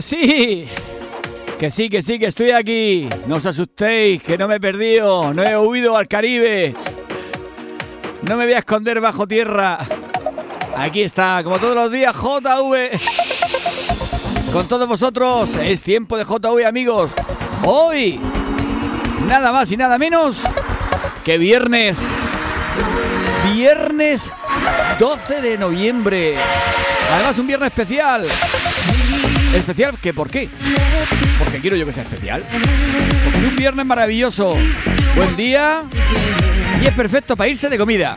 Que sí. Que sí, que sí, que estoy aquí. No os asustéis, que no me he perdido. No he huido al Caribe. No me voy a esconder bajo tierra. Aquí está, como todos los días, JV. Con todos vosotros, es tiempo de JV, amigos. Hoy, nada más y nada menos que viernes. Viernes 12 de noviembre. Además, un viernes especial. ¿Especial? ¿Qué? ¿Por qué? Porque quiero yo que sea especial. Porque un viernes maravilloso. Buen día. Y es perfecto para irse de comida.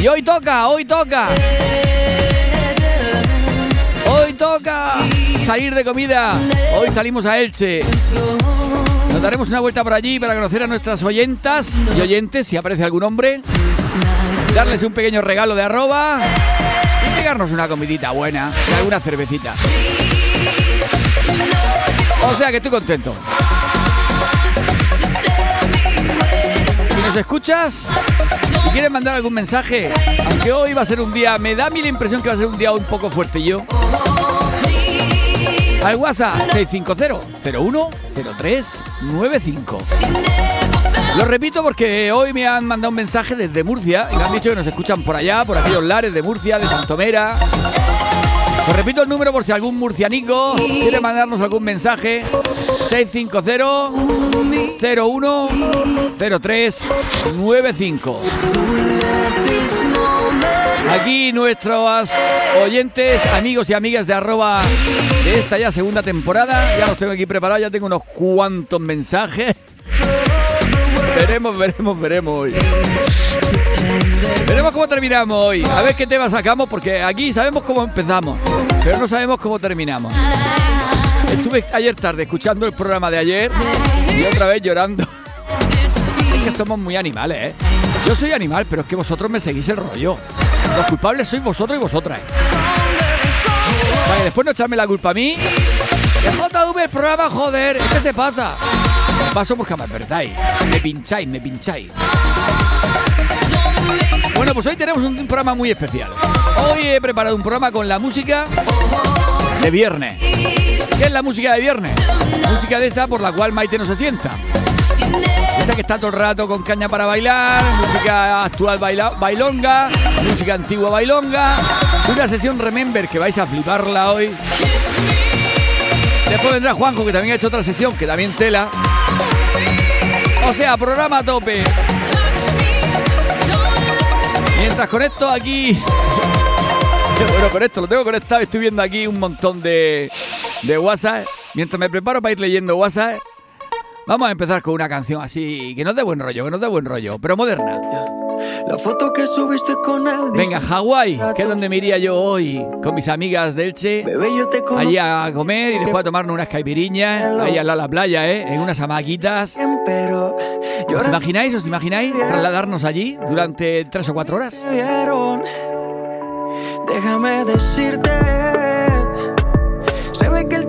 Y hoy toca, hoy toca. Hoy toca salir de comida. Hoy salimos a Elche. Nos daremos una vuelta por allí para conocer a nuestras oyentas y oyentes, si aparece algún hombre. Darles un pequeño regalo de arroba y pegarnos una comidita buena y alguna cervecita. O sea que estoy contento. Si nos escuchas y quieres mandar algún mensaje, aunque hoy va a ser un día, me da a mí la impresión que va a ser un día un poco fuerte yo. Al WhatsApp 650-010395. Lo repito porque hoy me han mandado un mensaje desde Murcia y me han dicho que nos escuchan por allá, por aquellos lares de Murcia, de Santomera. Os repito el número por si algún murcianico quiere mandarnos algún mensaje. 650-010395. Aquí nuestros oyentes, amigos y amigas de arroba de esta ya segunda temporada. Ya los tengo aquí preparados, ya tengo unos cuantos mensajes. Veremos, veremos, veremos hoy. Veremos cómo terminamos hoy. A ver qué tema sacamos, porque aquí sabemos cómo empezamos, pero no sabemos cómo terminamos. Estuve ayer tarde escuchando el programa de ayer y otra vez llorando. Es que somos muy animales, ¿eh? Yo soy animal, pero es que vosotros me seguís el rollo. Los culpables sois vosotros y vosotras. Vale, después no echarme la culpa a mí. JV el programa, joder, ¿qué se pasa? Paso porque me. Me pincháis, me pincháis. Bueno, pues hoy tenemos un programa muy especial. Hoy he preparado un programa con la música de viernes. ¿Qué es la música de viernes? Música de esa por la cual Maite no se sienta. Esa que está todo el rato con caña para bailar, música actual baila, bailonga, música antigua bailonga, una sesión Remember que vais a fliparla hoy. Después vendrá Juanjo que también ha hecho otra sesión que también tela. O sea, programa tope. Mientras conecto aquí. Bueno, con esto lo tengo conectado. Estoy viendo aquí un montón de, de WhatsApp. Mientras me preparo para ir leyendo WhatsApp, vamos a empezar con una canción así que nos dé buen rollo, que nos dé buen rollo, pero moderna. La foto que subiste con él. Venga, Hawái, que es donde me iría yo hoy con mis amigas del Che. Bebé, yo te Allí a comer y después a tomarnos unas caipiriñas, ahí al lado de la playa, ¿eh? En unas hamaquitas. pero ¿Os imagináis, os imagináis trasladarnos allí durante tres o cuatro horas? Déjame decirte. Se ve que él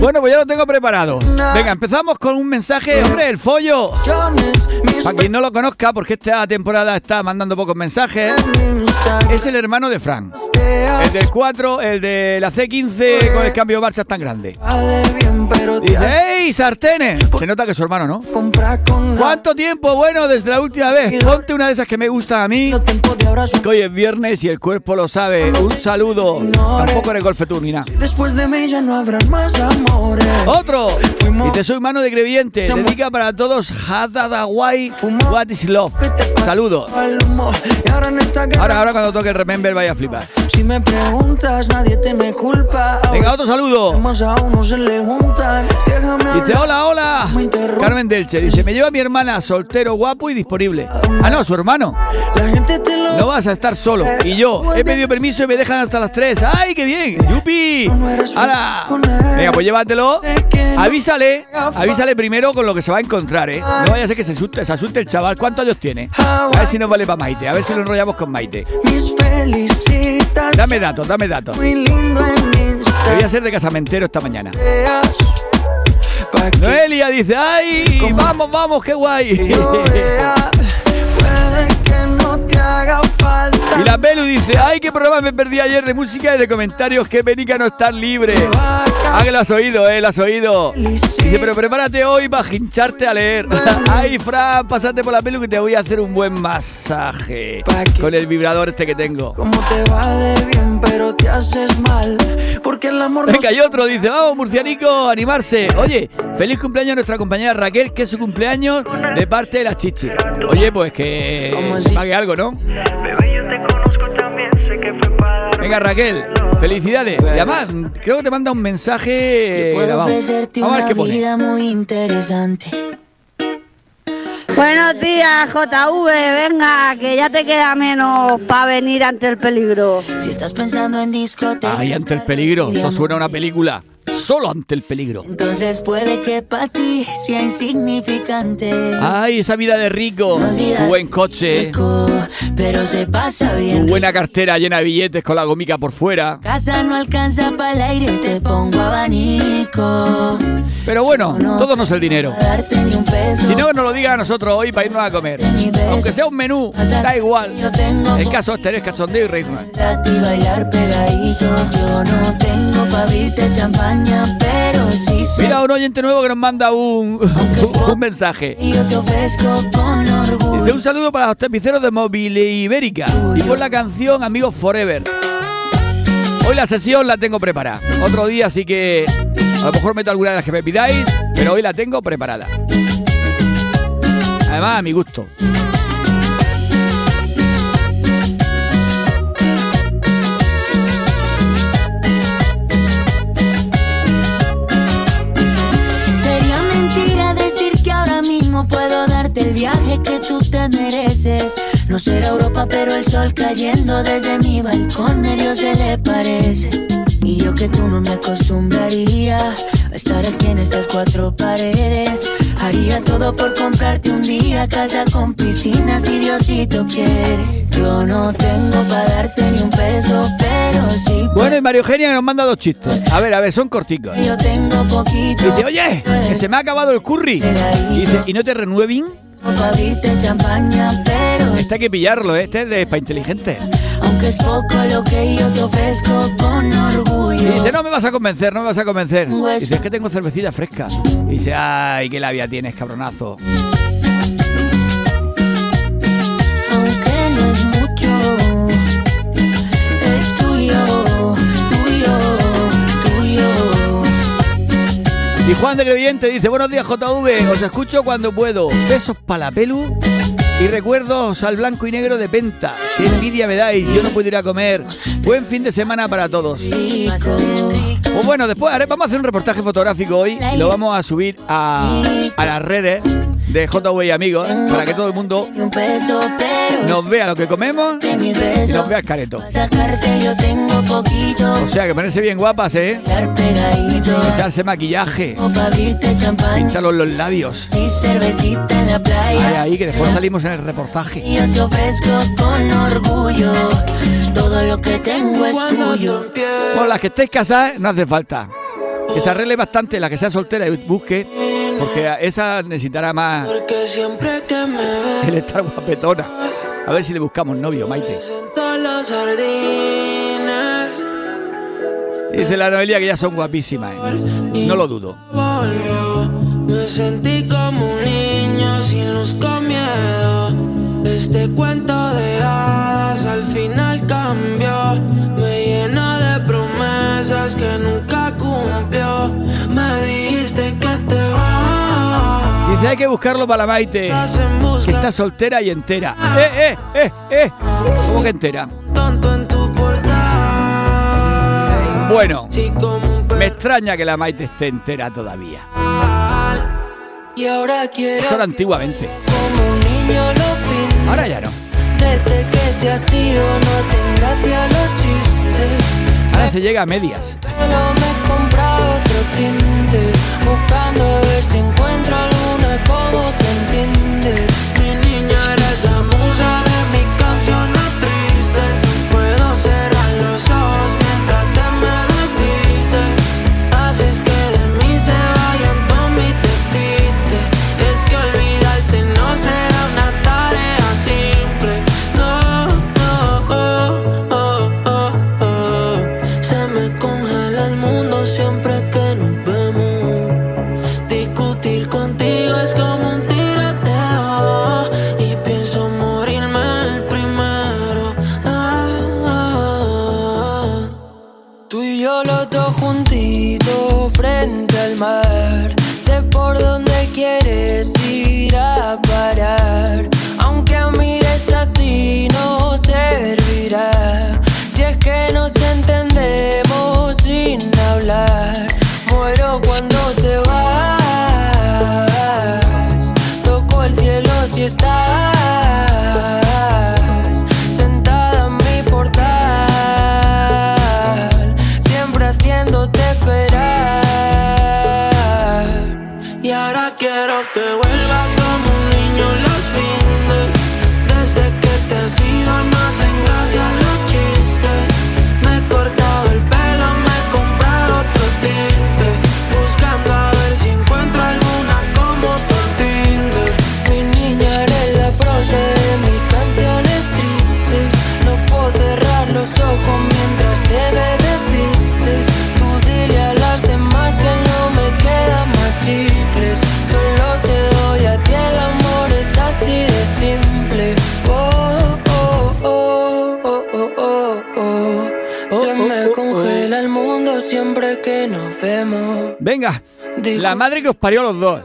Bueno, pues ya lo tengo preparado. Venga, empezamos con un mensaje. Hombre, el follo. Para quien no lo conozca, porque esta temporada está mandando pocos mensajes, es el hermano de Frank. El del 4, el de la C15 con el cambio de marchas tan grande. Pero te ¡Ey, sartenes! Se nota que es su hermano, ¿no? ¿Cuánto tiempo? Bueno, desde la última vez. Ponte una de esas que me gustan a mí. Que hoy es viernes y el cuerpo lo sabe. Un saludo. Tampoco eres ni nada. Después de mí ya no habrá más amores. Otro. Dice, soy mano de Greviente. Dedica para todos Hadadawai. What is love? Saludos. Y Ahora, ahora cuando toque el Remember vaya a flipar. Si me preguntas, nadie te me culpa. Venga, otro saludo. Dice, hola, hola. Carmen Delche, dice, me lleva mi hermana soltero, guapo y disponible. Ah, no, su hermano. No vas a estar solo. Y yo, he pedido permiso y me dejan hasta las 3. ¡Ay, qué bien! ¡Yupi! ¡Hala! Venga, pues llévatelo. Avísale, avísale primero con lo que se va a encontrar, ¿eh? No vaya a ser que se asuste, se asuste el chaval. ¿Cuántos años tiene? A ver si nos vale para Maite, a ver si lo enrollamos con Maite. Dame datos, dame datos. Muy lindo en Insta. Te voy a hacer de casamentero esta mañana. Noelia dice, ¡ay! ¡Vamos, vamos, qué guay! yo vea. Puede que no te haga falta. Y la Belu dice, ¡ay, qué programa me perdí ayer de música y de comentarios! ¡Qué penica no estar libre! Ah, que lo has oído, eh, lo has oído. Dice, pero prepárate hoy para hincharte a leer. Ay, Fran, pásate por la pelu que te voy a hacer un buen masaje. Con el vibrador este que tengo. Como te va de bien, pero te haces mal. Porque el amor no Venga, hay otro, dice, vamos, murcianico, animarse. Oye, feliz cumpleaños a nuestra compañera Raquel, que es su cumpleaños de parte de la chichi. Oye, pues que pague algo, ¿no? Bebé, yo te conozco Venga, Raquel, felicidades. Y además, creo que te manda un mensaje Puedo grabado. ofrecerte Vamos a ver qué pone. vida muy interesante. Buenos días, JV. Venga, que ya te queda menos para venir ante el peligro. Si estás pensando en discoteca, Ahí ante el peligro. Esto suena a una película. Solo ante el peligro. entonces puede que para ti sea insignificante. Ay, esa vida de rico. No Tu buen coche. rico, pero se pasa Tu bien. buena cartera llena de billetes con la gomica por fuera. Casa no alcanza para el aire, te pongo abanico. Pero bueno, todo no es el dinero. Si no, nos lo diga a nosotros hoy para irnos a comer. Aunque sea un menú, da igual. El caso es tener cachondeo y reírnos. Yo no tengo pa' abrirte champaña, pero sí. Mira, un oyente nuevo que nos manda un, un mensaje. Yo te ofrezco con orgullo. Dice un saludo para los tapiceros de Móvil Ibérica y por la canción Amigos Forever. Hoy la sesión la tengo preparada. Otro día sí que a lo mejor meto alguna de las que me pidáis, pero hoy la tengo preparada. Además, a mi gusto. No será Europa, pero el sol cayendo desde mi balcón medio se le parece. Y yo que tú no me acostumbraría a estar aquí en estas cuatro paredes. Haría todo por comprarte un día casa con piscina si Diosito quiere. Yo no tengo para darte ni un peso, pero sí. Bueno, y Mario Eugenia nos manda dos chistes. A ver, a ver, son corticos. Yo tengo poquito. Dice, oye, que se me ha acabado el curry. Dice, ¿y no te renueven? Pa' abrirte champaña, pero Este hay que pillarlo, ¿eh? este es de para inteligente. aunque es poco lo que yo te ofrezco con Y orgullo. dice, no me vas a convencer, no me vas a convencer. Dice, es que tengo cervecita fresca. Y dice, ay, qué labia tienes, cabronazo. Y Juan de Creyente dice, buenos días JV, os escucho cuando puedo. Besos para la pelu y recuerdos al blanco y negro de Penta. Qué envidia me dais, yo no puedo ir a comer. Buen fin de semana para todos. Pues bueno, después vamos a hacer un reportaje fotográfico hoy lo vamos a subir a, a las redes de JV amigos para que todo el mundo nos vea lo que comemos y nos vea el careto. Pa' sacarte yo tengo poquito. O sea, que ponerse bien guapas, ¿eh? Echarse maquillaje, O pa' abrirte champaña. pintarlos los labios. En Ahí, ahí, que después salimos en el reportaje. Y yo te ofrezco con orgullo. Todo lo que tengo es tuyo. Bueno, las que estéis casadas no hace falta. Que se arregle bastante la que sea soltera y busque, porque esa necesitará más Porque siempre que me ves el estar guapetona. A ver si le buscamos novio, Maite. Dice la Noelia que ya son guapísimas, ¿eh? No lo dudo. Me sentí como un niño sin luz con miedo Este cuento de hadas al final cambió Me llena de promesas que nunca cumplió Me dijiste que te vas Dice hay que buscarlo para la Maite, que está soltera y entera. ¡Eh, eh, eh, eh! ¿Cómo que entera? Bueno, me extraña que la Maite esté entera todavía. pedal. Y ahora quiero Eso era antiguamente. como un niño los fines. Ahora ya no. Desde que te has ido no hacen gracia los chistes. Ahora se llega a medias. Solo me he comprado otro tinte Buscando a ver si encuentro la madre que os parió a los dos.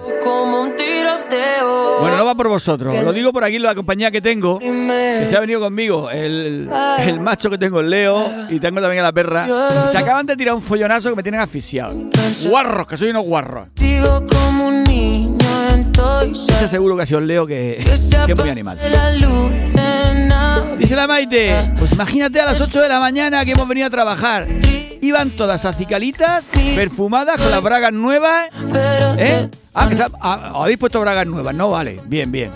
Bueno, no va por vosotros. Lo digo por aquí, la compañía que tengo. Que se ha venido conmigo. El, el macho que tengo, el Leo. Y tengo también a la perra. Se acaban de tirar un follonazo que me tienen asfixiado. Guarros, que soy unos guarros. Digo como un niño estoy Ese seguro que ha sido el Leo que, que es muy animal. Dice la Maite, pues imagínate a las 8 de la mañana que hemos venido a trabajar. Iban todas acicalitas, perfumadas, con las bragas nuevas. ¿Eh? Ah, que ah, habéis puesto bragas nuevas, ¿no? Vale, bien, bien.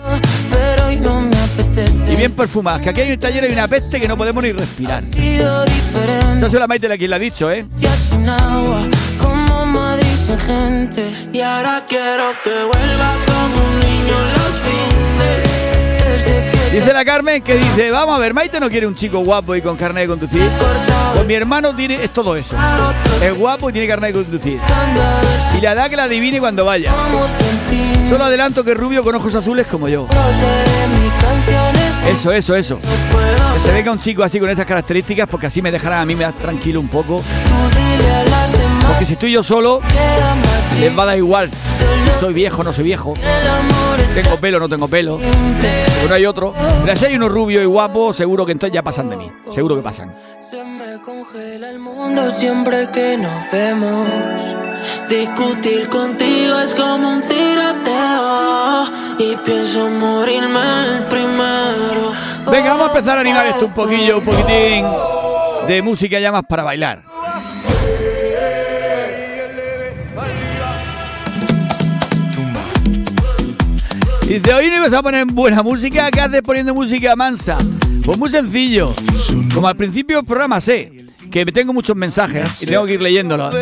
Y bien perfumadas, que aquí en el taller hay una peste que no podemos ni respirar. Esa la Maite la quien la ha dicho, ¿eh? Ya sin agua, como Madrid sin gente. Y ahora quiero que vuelvas como un niño los fines. Desde que te Dice la Carmen que dice, vamos a ver, Maite no quiere un chico guapo y con carnet de conducir. Pues mi hermano tiene, es todo eso. Es guapo y tiene carnet de conducir. Y la edad que la adivine cuando vaya. Solo adelanto que rubio con ojos azules como yo. Eso, eso, eso. Que se venga un chico así con esas características porque así me dejarán a mí más tranquilo un poco. Porque si estoy yo solo, les va a dar igual soy viejo no soy viejo. Tengo pelo no tengo pelo. Uno hay otro. Pero si hay uno rubio y guapo, seguro que entonces ya pasan de mí. Seguro que pasan. Se congela el mundo siempre que nos vemos. Discutir contigo es como un tiroteo. Y pienso morirme el primero. Venga, vamos a empezar a animar esto un poquillo, un poquitín de música ya más para bailar. Dice, hoy no ibas a poner buena música, ¿qué haces poniendo música mansa? Pues muy sencillo. Como al principio del programa sé que me tengo muchos mensajes y tengo que ir leyéndolos.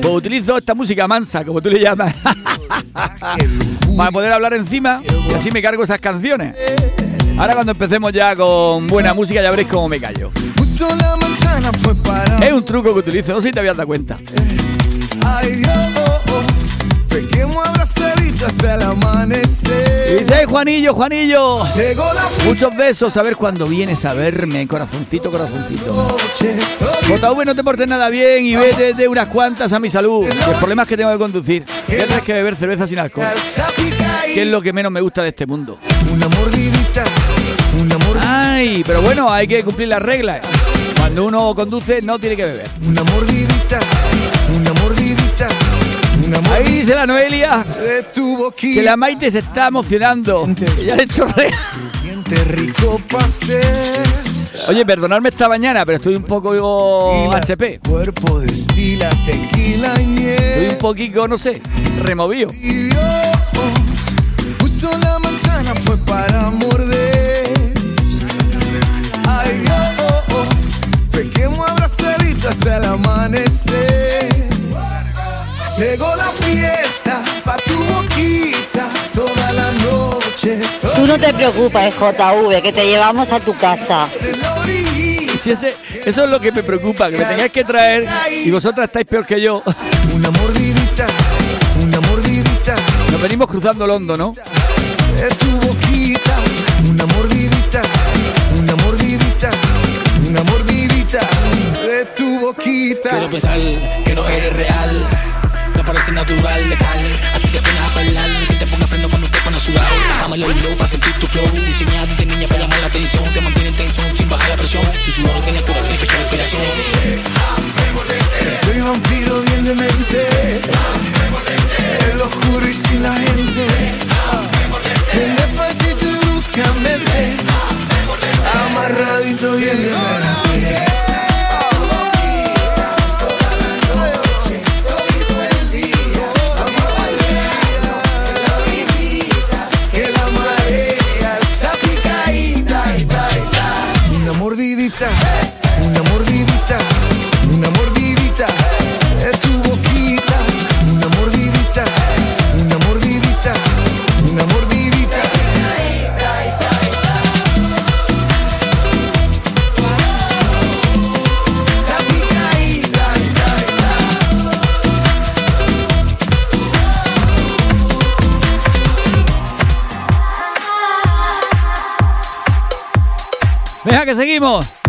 Pues utilizo esta música mansa, como tú le llamas, para poder hablar encima y así me cargo esas canciones. Ahora cuando empecemos ya con buena música ya veréis cómo me callo. Es un truco que utilizo, no sé si te habías dado cuenta. Pequemos abracadito hasta el amanecer dice, "Ay, Juanillo, Juanillo, Llegó la muchos besos, a ver cuándo vienes a verme, corazoncito, corazoncito. JV, no te portes nada bien y vete de unas cuantas a mi salud. El problema es que tengo que conducir. ¿Qué tienes que beber cerveza sin alcohol? ¿Qué es lo que menos me gusta de este mundo? Una mordidita Una mordidita Ay, pero bueno, hay que cumplir las reglas. Cuando uno conduce no tiene que beber. Una mordidita, una mordidita, Ahí dice la Noelia que la Maite se está emocionando. Ella le rico pastel. Oye, perdonadme esta mañana, pero estoy un poco la- HP. Cuerpo destila tequila y Estoy un miel. poquito, no sé, removido. Puso la manzana fue para morder. Ay Dios, pequemos abrazadito hasta el amanecer. Llegó la fiesta pa tu boquita toda la noche. Tú no te preocupes, JV, que te llevamos a tu casa. Si ese, eso es lo que me preocupa, que me tengáis que traer y vosotras estáis peor que yo. una mordidita, una mordidita. Nos venimos cruzando el hondo, ¿no? de tu boquita, una mordidita, una mordidita, una mordidita de tu boquita. Quiero pensar que no eres real. Parece natural, letal. Así que pones a bailar. Que te ponga freno cuando te pones a sudar. Bájame el low para sentir tu flow. Diseñado de niña para llamar la atención. Te mantiene en tensión sin bajar la presión. Tu sudor tiene cura, fecha de expiración.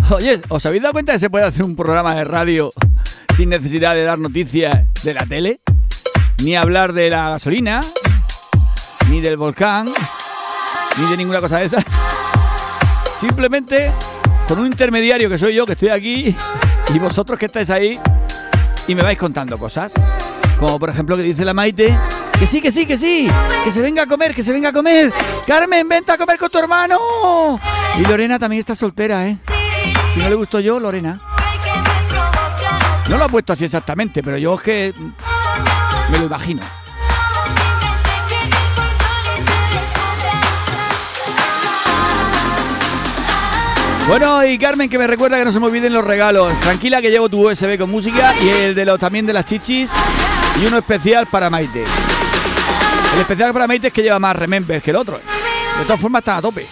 Oye, ¿os habéis dado cuenta que se puede hacer un programa de radio sin necesidad de dar noticias de la tele? Ni hablar de la gasolina, ni del volcán, ni de ninguna cosa de esa. Simplemente con un intermediario que soy yo, que estoy aquí, y vosotros que estáis ahí, y me vais contando cosas. Como por ejemplo que dice la Maite, que sí, que sí, que sí, que se venga a comer, que se venga a comer. Carmen, vente a comer con tu hermano. Y Lorena también está soltera, ¿eh? Si no le gustó yo, Lorena. No lo ha puesto así exactamente, pero yo es que me lo imagino. Bueno, y Carmen, que me recuerda que no se me olviden los regalos. Tranquila que llevo tu USB con música y el de los también de las chichis y uno especial para Maite. El especial para Maite es que lleva más remembers que el otro. De todas formas están a tope.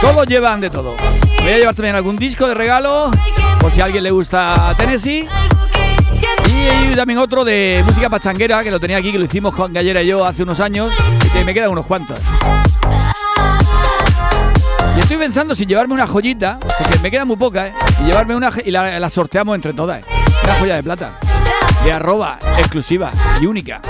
Todos llevan de todo. Voy a llevar también algún disco de regalo, por si a alguien le gusta Tennessee. Y también otro de música pachanguera, que lo tenía aquí, que lo hicimos con Gallera y yo hace unos años, y que me quedan unos cuantos. Y estoy pensando si llevarme una joyita, porque me queda muy poca, ¿eh? Y llevarme una y la, la sorteamos entre todas. ¿eh? Una joya de plata. De arroba, exclusiva y única.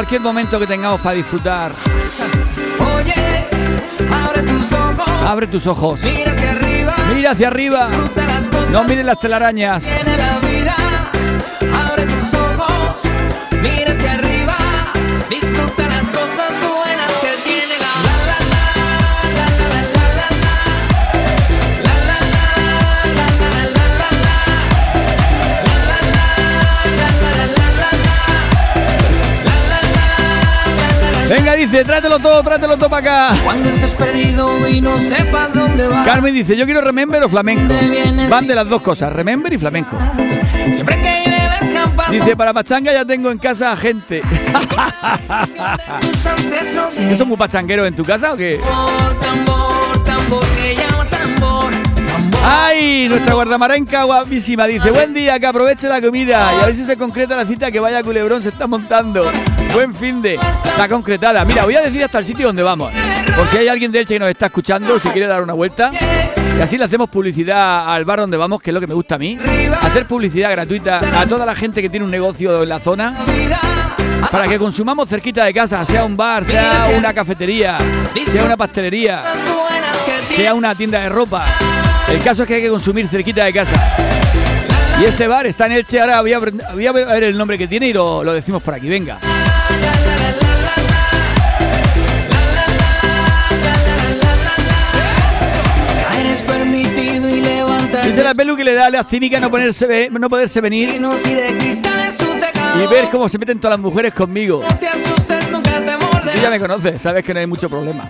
Cualquier momento que tengamos para disfrutar. Oye, abre tus ojos. Abre tus ojos. Mira hacia arriba. Mira hacia arriba. No miren las telarañas. Dice, trátelo todo, trátelo todo para acá. Cuando estés perdido y no sepas dónde vas. Carmen dice, yo quiero remember o flamenco. Van de las dos cosas, remember y flamenco. Siempre que llueve escampas Dice, para pachanga ya tengo en casa gente. ancestros y ¿Eso es muy pachanguero en tu casa o qué? tambor, tambor, tambor que llama tambor. ¡Ay! Nuestra guardamarenca guapísima dice, buen día, que aproveche la comida y a ver si se concreta la cita que vaya culebrón se está montando. Buen fin de. Está concretada. Mira, voy a decir hasta el sitio donde vamos. Por si hay alguien de Elche que nos está escuchando, si quiere dar una vuelta. Y así le hacemos publicidad al bar donde vamos, que es lo que me gusta a mí. Hacer publicidad gratuita a toda la gente que tiene un negocio en la zona. Para que consumamos cerquita de casa, sea un bar, sea una cafetería, sea una pastelería, sea una tienda de ropa. El caso es que hay que consumir cerquita de casa. Y este bar está en Elche, ahora voy a, voy a ver el nombre que tiene y lo, lo decimos por aquí, venga. La pelu que le da a la cínica no, ponerse, no poderse venir y ver cómo se meten todas las mujeres conmigo. Tú ya me conoces, sabes que no hay mucho problema.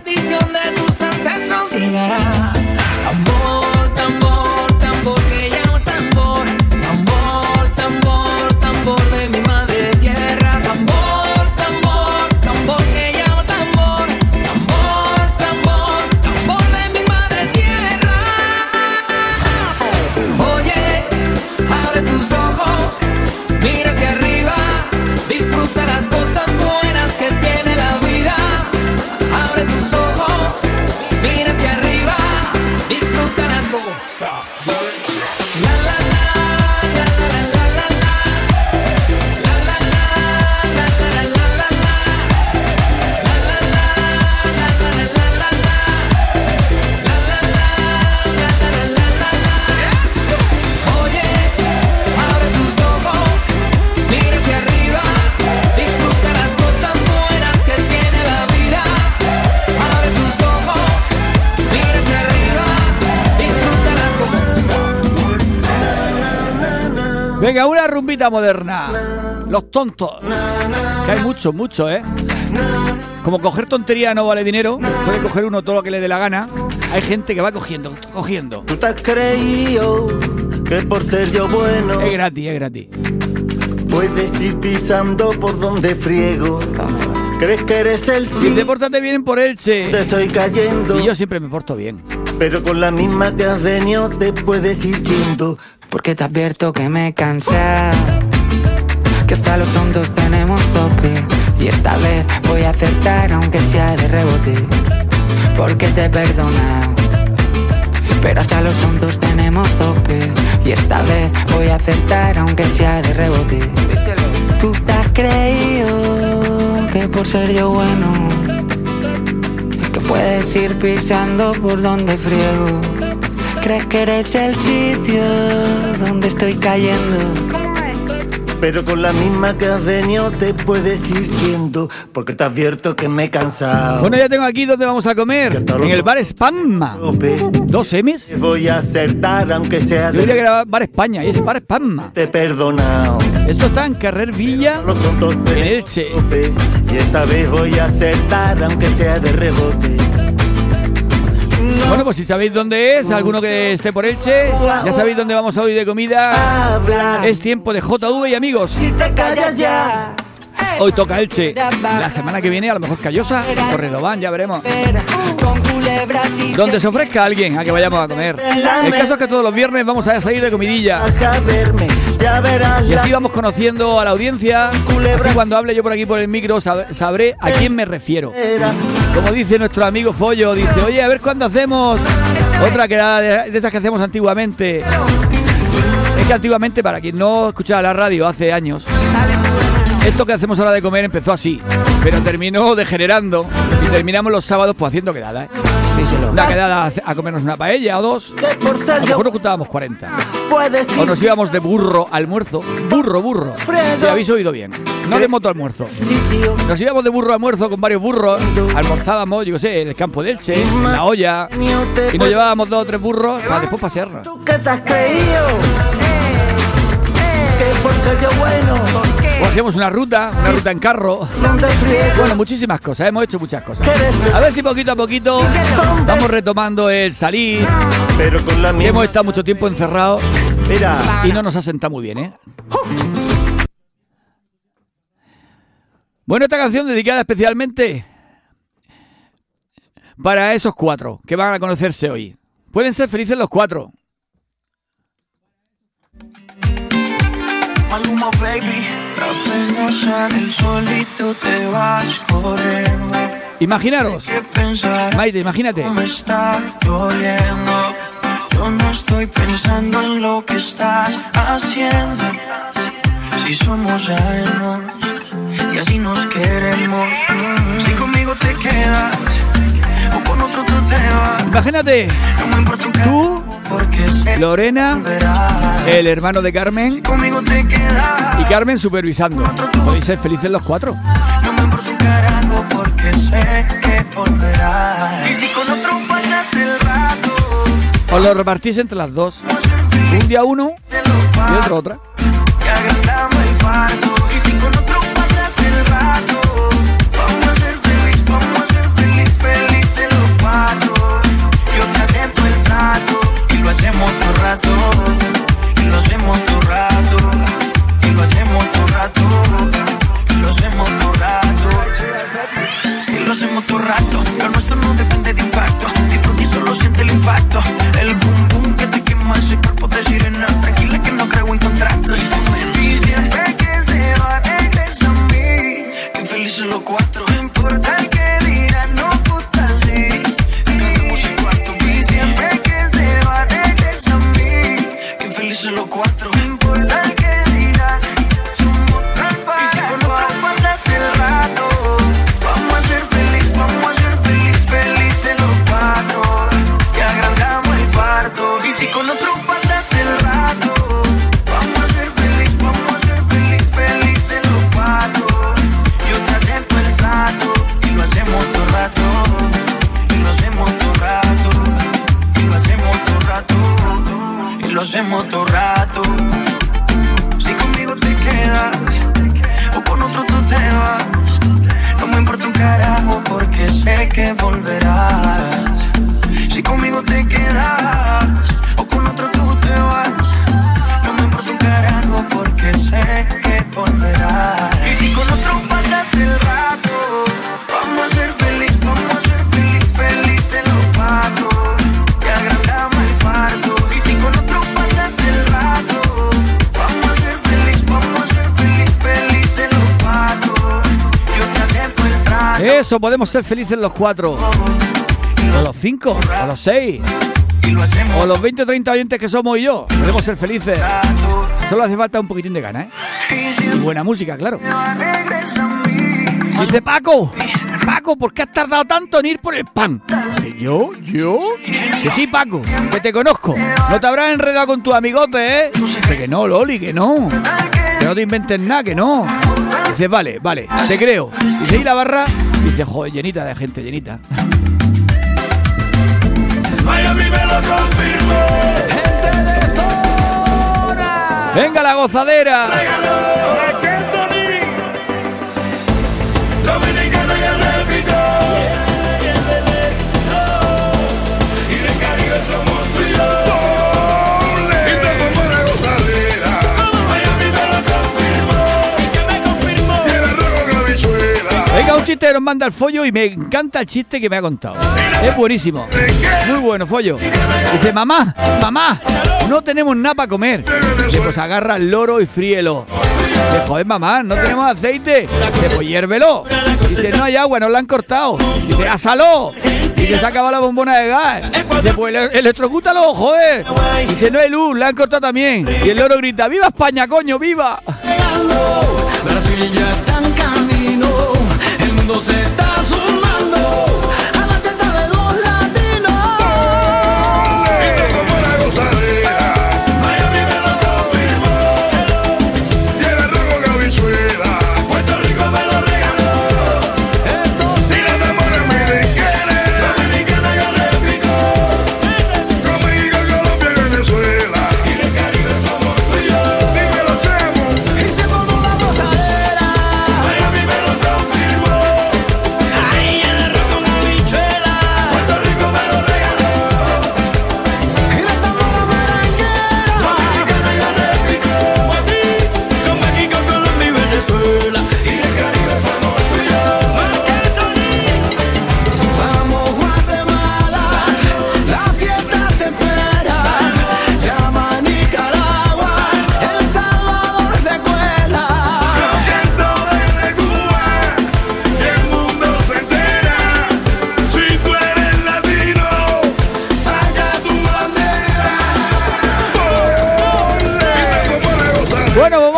Venga, una rumbita moderna. Los tontos. Que hay muchos, muchos, ¿eh? Como coger tontería no vale dinero, puede coger uno todo lo que le dé la gana. Hay gente que va cogiendo, cogiendo. Tú te has creído que por ser yo bueno Es gratis, es gratis. puedes ir pisando por donde friego. ¿Crees que eres el Si fin? te portas bien por Elche. Te estoy cayendo, Y yo siempre me porto bien. pero con la misma que has venido te puedes ir yendo. Porque te advierto que me cansa Que hasta los tontos tenemos tope. Y esta vez voy a acertar aunque sea de rebote Porque te he perdonado. Pero hasta los tontos tenemos tope. Y esta vez voy a acertar aunque sea de rebote. Tú te has creído que por ser yo bueno Que puedes ir pisando por donde friego Crees que eres el sitio donde estoy cayendo. Pero con la misma que has venido te puedes ir yendo. Porque te advierto que me he cansado. Bueno, ya tengo aquí donde vamos a comer. En el bar Spamma. ¿Dos M's? te voy a acertar aunque sea Yo diría que era bar España y es bar Spamma. Te he perdonado. Esto está en Carrer Villa. En Elche. Y esta vez voy a acertar aunque sea de rebote. Bueno, pues si sabéis dónde es, alguno que esté por Elche, ya sabéis dónde vamos hoy de comida. Es tiempo de JV y amigos. Si te callas ya. Hoy toca Elche. La semana que viene a lo mejor Callosa o Redobán, ya veremos. Donde se ofrezca alguien a que vayamos a comer. El caso es que todos los viernes vamos a salir de comidilla. Ya verás Y así vamos conociendo a la audiencia. Así cuando hable yo por aquí por el micro sab- sabré a quién me refiero. Como dice nuestro amigo Follo, dice, oye, a ver cuándo hacemos otra que era de, esas que hacemos antiguamente. Es que antiguamente, para quien no escuchaba la radio hace años, esto que hacemos ahora de comer empezó así, pero terminó degenerando y terminamos los sábados pues haciendo. ¿eh? Una quedada a- comernos una paella o dos. A lo mejor nos juntábamos 40. puedes O nos íbamos de burro almuerzo. Burro, burro. Si habéis oído bien. No de moto almuerzo. Nos íbamos de burro almuerzo con varios burros. Almorzábamos, yo qué sé, en el campo de Elche, en la olla. Y nos llevábamos dos o tres burros para después pasearnos. ¿Tú qué te has creído? Que por ser yo bueno, O hacíamos una ruta, una ruta en carro. Bueno, muchísimas cosas, hemos hecho muchas cosas. A ver si poquito a poquito vamos retomando el salir. Pero con la hemos estado mucho tiempo encerrados Mira, y no nos ha sentado muy bien, ¿eh? Bueno, esta canción dedicada especialmente para esos cuatro que van a conocerse hoy. Pueden ser felices los cuatro. Maluma, baby. Apenas sale el solito te vas corriendo. Imaginaros. Maite, imagínate. Me está doliendo. Yo no estoy pensando en lo que estás haciendo. Si somos ajenos y así nos queremos. Si conmigo te quedas con otro tú te vas. Imagínate, tú, Lorena, el hermano de Carmen y Carmen supervisando. Podéis ser felices los cuatro. No me importa un carajo porque sé que volverás. Y si con otro pasas el rato, Os lo repartís entre las dos. Un día uno y otro otra. Y si con otro pasas el rato, hacemos todo rato. Y lo hacemos todo rato. Podemos ser felices los cuatro. O los cinco, o los seis, o los 20 o 30 oyentes que somos y yo. Podemos ser felices. Solo hace falta un poquitín de gana, ¿eh? Y buena música, claro. Dice Paco, Paco, ¿por qué has tardado tanto en ir por el pan? ¿Yo? ¿Yo? Que sí, Paco, que te conozco. No te habrás enredado con tu amigote, ¿eh? Dice que no, Loli, que no. Que no te inventes nada, que no. Dice, vale, vale, te creo. Dice, ¿y la barra? Dice, joder, llenita de gente, llenita. Miami me lo confirmó. ¡Venga la gozadera! Que nos manda el follo y me encanta el chiste que me ha contado. Es buenísimo. Muy bueno, follo. Dice, mamá, mamá, no tenemos nada para comer. Dice, pues agarra el loro y fríelo. Dice, joder, mamá, no tenemos aceite. Dice, pues hiérvelo. Dice, no hay agua, no la han cortado. Dice, asalo. Que se acaba la bombona de gas. Después ele- electrocuta los ojos, ¿eh? Dice, no hay luz, la han cortado también. Y el loro grita, ¡Viva España, coño, viva! Brasil ya está en camino, mundo se está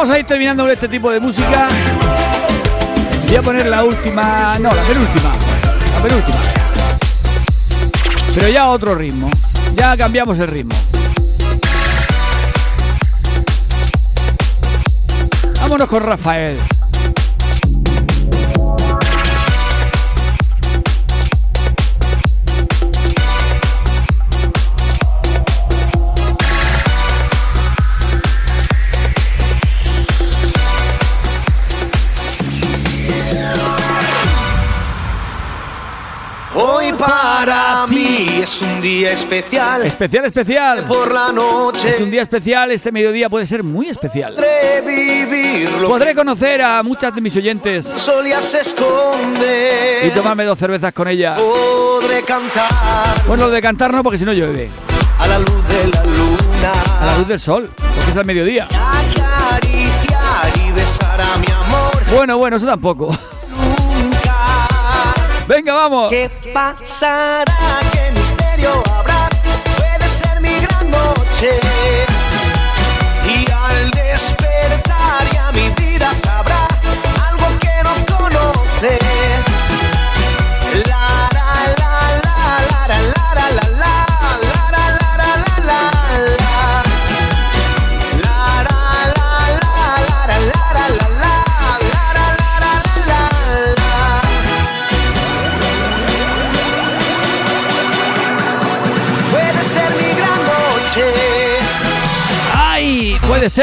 vamos a ir terminando con este tipo de música. Voy a poner la última, no, la penúltima. La penúltima. Pero ya otro ritmo. Ya cambiamos el ritmo. Vámonos con Rafael. Para mí es un día especial. Especial, especial. Por la noche Es un día especial, este mediodía puede ser muy especial. podré vivirlo. Podré conocer a muchas de mis oyentes El sol ya se y tomarme dos cervezas con ella. Podré cantar Bueno, lo de cantar no, porque si no llueve. a la luz de la luna. A la luz del sol, porque es al mediodía. Acariciar y besar a mi amor. Bueno, bueno, eso tampoco. Venga, vamos. ¿Qué pasará? ¿Qué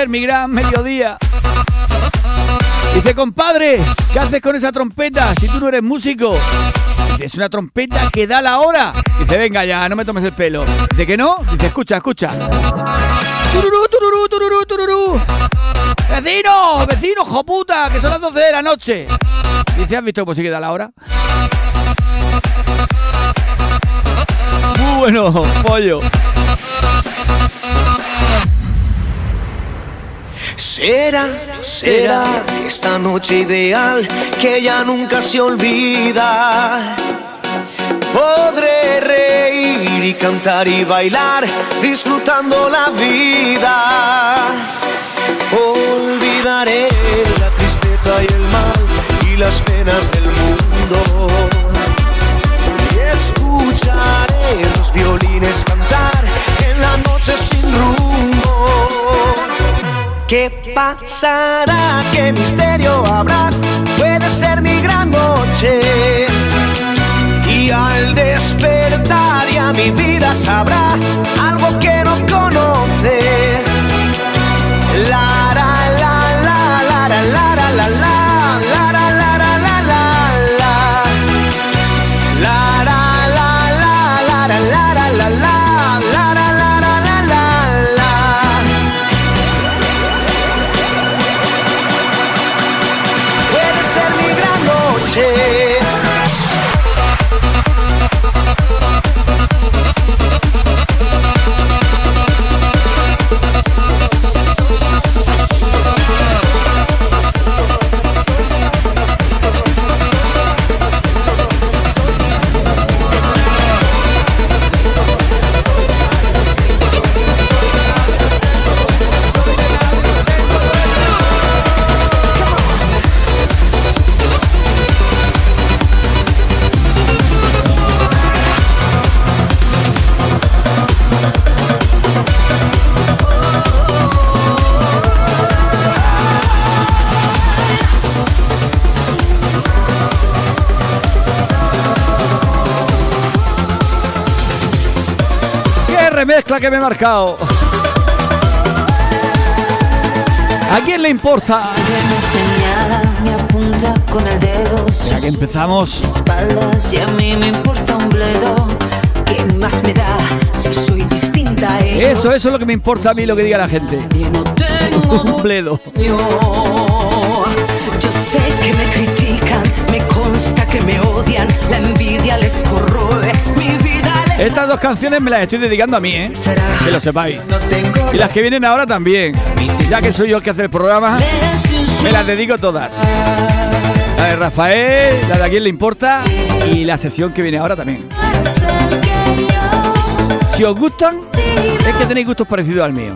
mi gran mediodía. Dice, compadre, ¿qué haces con esa trompeta si tú no eres músico? Es una trompeta que da la hora. Dice, venga ya, no me tomes el pelo. Dice que no. Dice, escucha, escucha. Tururú, tururú. Vecino, vecino, joputa, que son las 12 de la noche. Dice, ¿has visto cómo sí que da la hora? Muy bueno, pollo. Será, será esta noche ideal que ya nunca se olvida. Podré reír y cantar y bailar disfrutando la vida. Olvidaré la tristeza y el mal y las penas del mundo. Y escucharé los violines cantar en la noche sin rumbo. ¿Qué pasará? ¿Qué misterio habrá? Puede ser mi gran noche. Y al despertar ya mi vida sabrá algo que no conoce. Que me he marcado. ¿A quién le importa? Ya que empezamos. espaldas y a mí me importa un bledo. ¿Qué más me da si soy distinta? Eso, eso es lo que me importa a mí lo que diga la gente. Un bledo. Yo, sé que me critican, me consta que me odian, la envidia les corroe, mi vida Estas dos canciones me las estoy dedicando a mí, ¿eh? Que lo sepáis. Y las que vienen ahora también. Ya que soy yo el que hace el programa, me las dedico todas. La de Rafael, la de a quién le importa y la sesión que viene ahora también. Si os gustan, es que tenéis gustos parecidos al mío.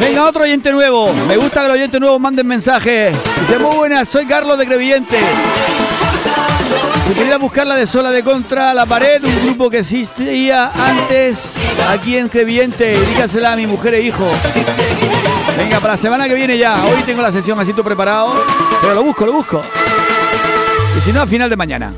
Venga, otro oyente nuevo. Me gusta que los oyentes nuevos manden mensajes. Muy buenas, soy Carlos de Crevillente. Si quería buscar la de Sola de Contra la Pared, un grupo que existía antes aquí en Crevillente. Dígasela a mi mujer e hijo. Venga, para la semana que viene ya. Hoy tengo la sesión así todo preparado. Pero lo busco, lo busco. Y si no, a final de mañana.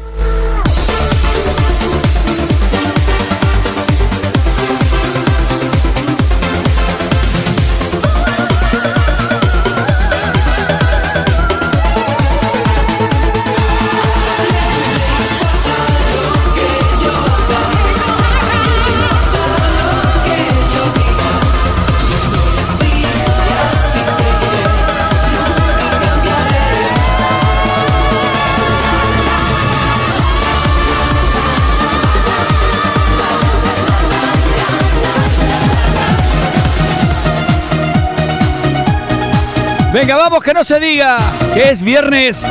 Venga, vamos, que no se diga que es viernes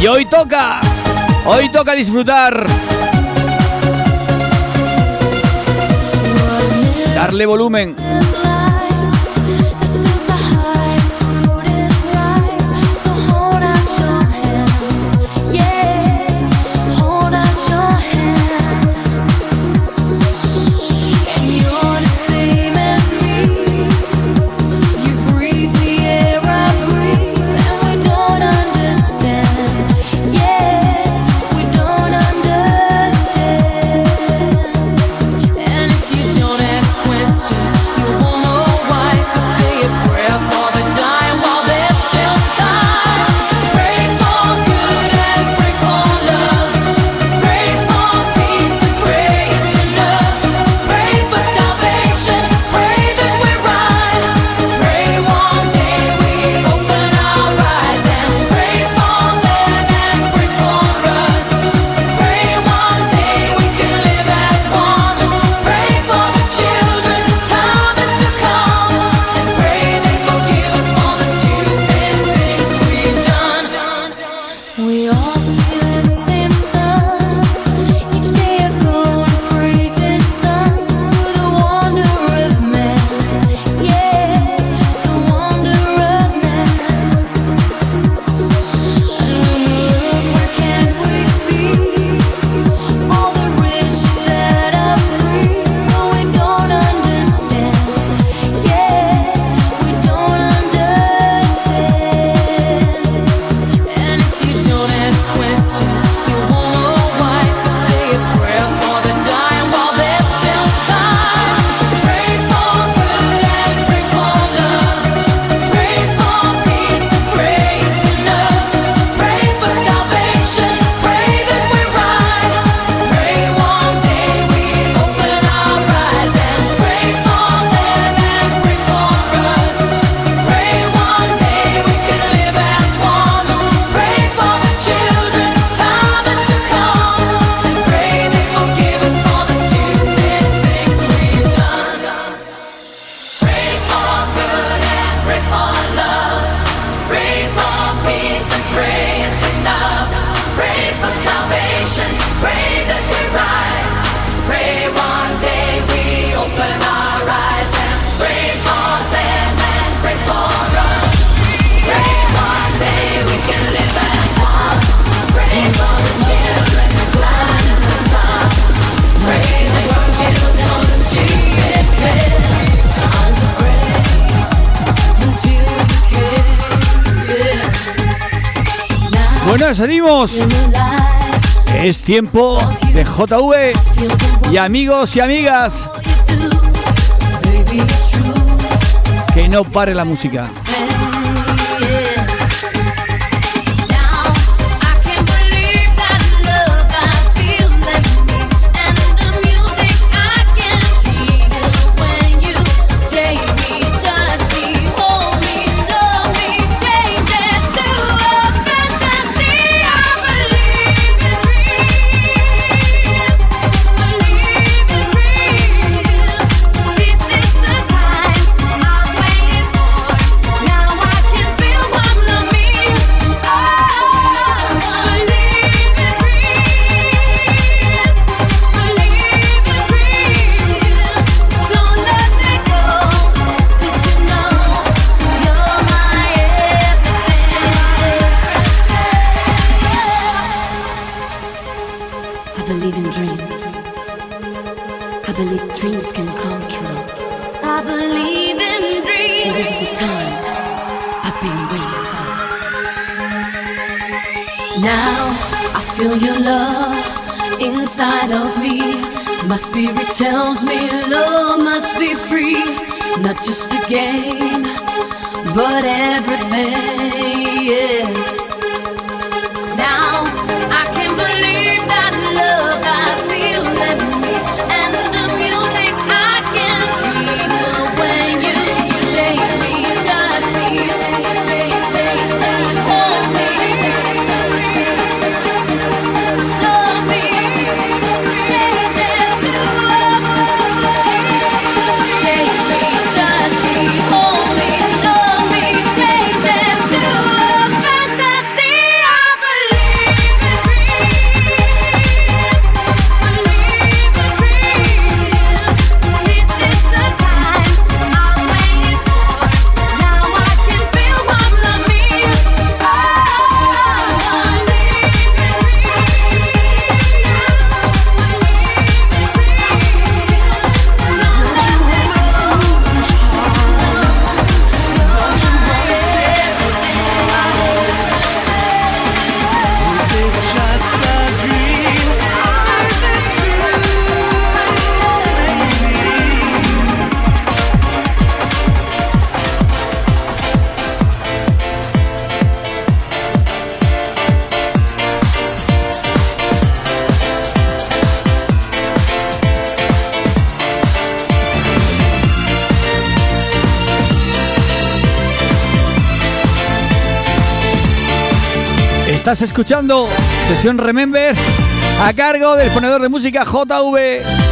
y hoy toca, hoy toca disfrutar. Darle volumen. Tiempo de JV y amigos y amigas. Que no pare la música. inside of me. My spirit tells me love must be free, not just a game, but everything. Yeah. Estás escuchando Sesión Remember a cargo del ponedor de música JV.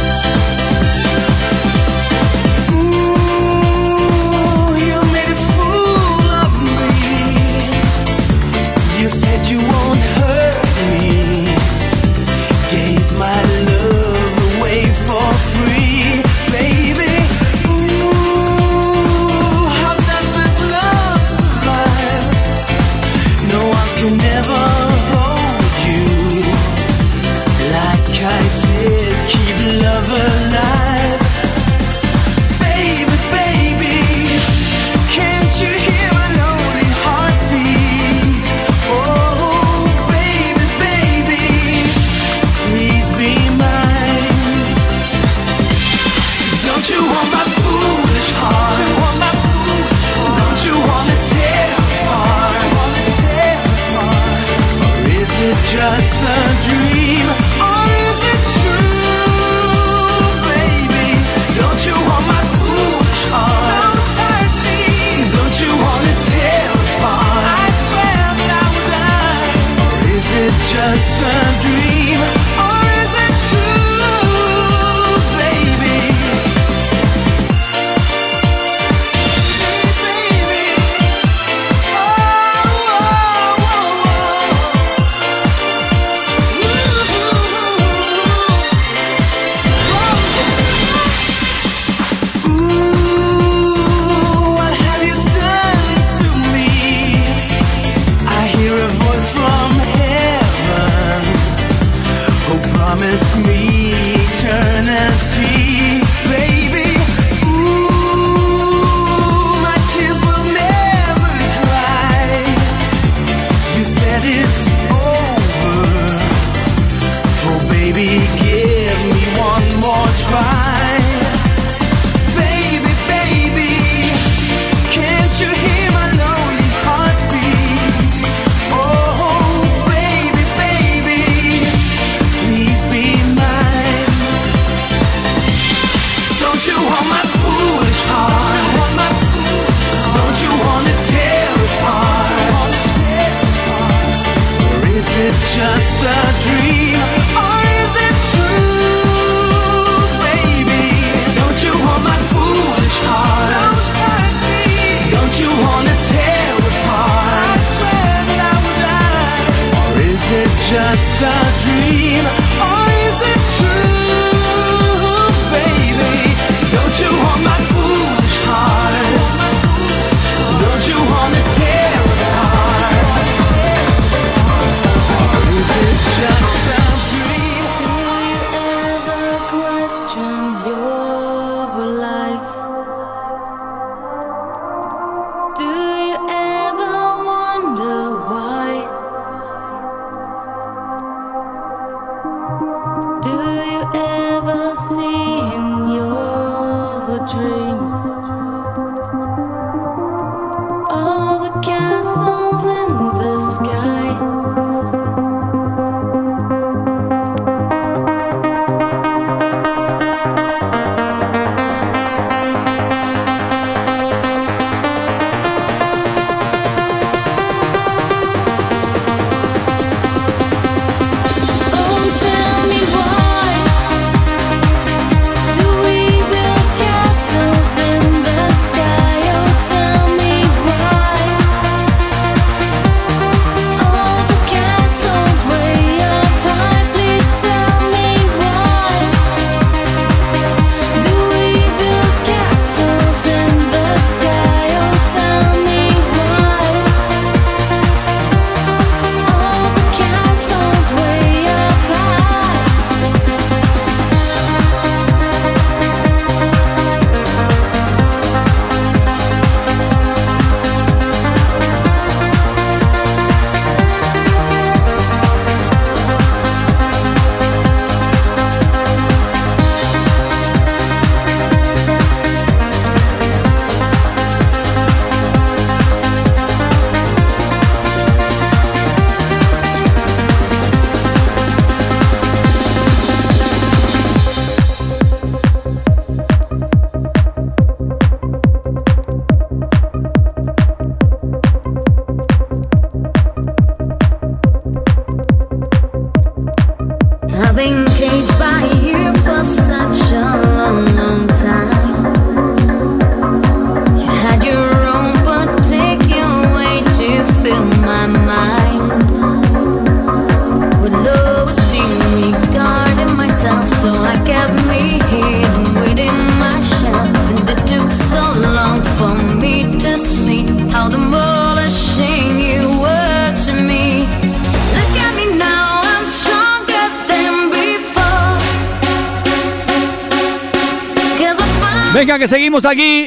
aquí.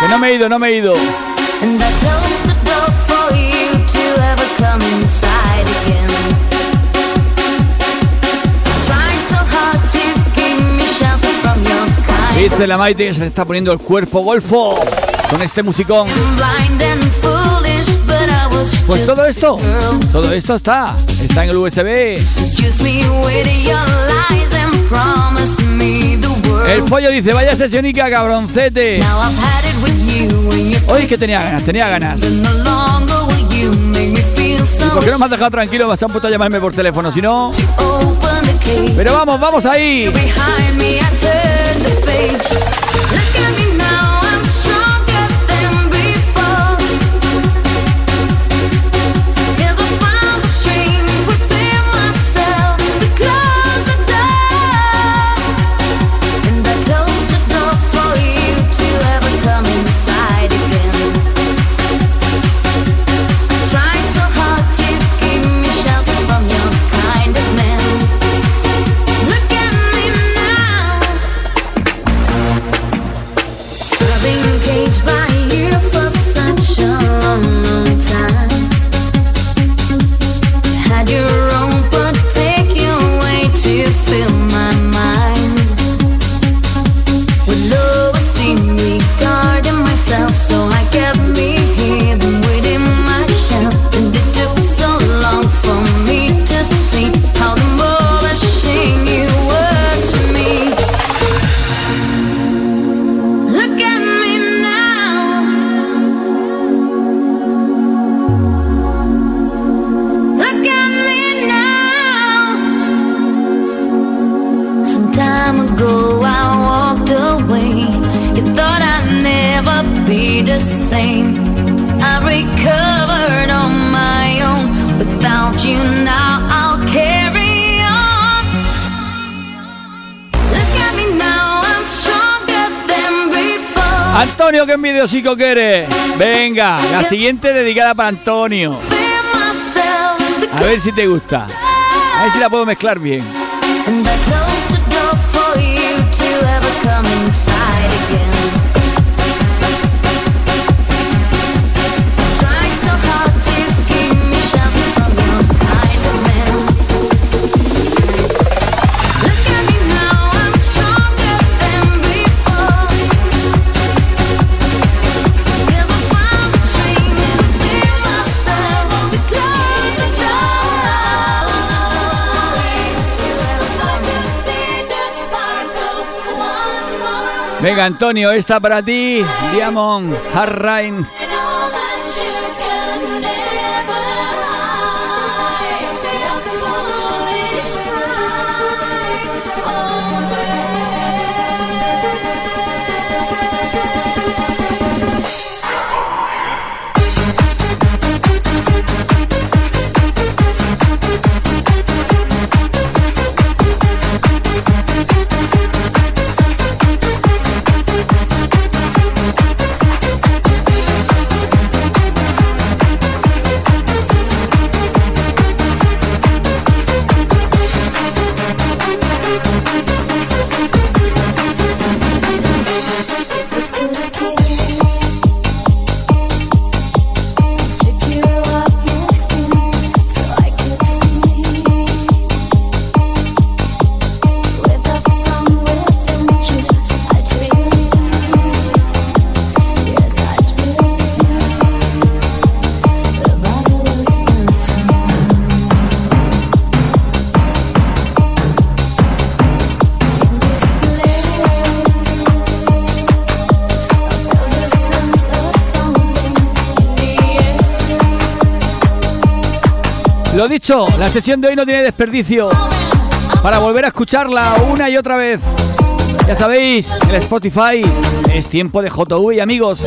Que no me he ido, no me he ido. Dice la Maite que se le está poniendo el cuerpo golfo con este musicón. Pues todo esto, todo esto está, está en el USB. El pollo dice, vaya sesiónica, cabroncete. Hoy es que tenía ganas, tenía ganas. ¿Y por qué no me has dejado tranquilo? Vas a puesto a llamarme por teléfono, si no. Pero vamos, vamos ahí. Dedicada para Antonio. A ver si te gusta. A ver si la puedo mezclar bien. Venga, Antonio, esta para ti. Diamond, Hard Rain. la sesión de hoy no tiene desperdicio para volver a escucharla una y otra vez. Ya sabéis, el Spotify es tiempo de JV, amigos.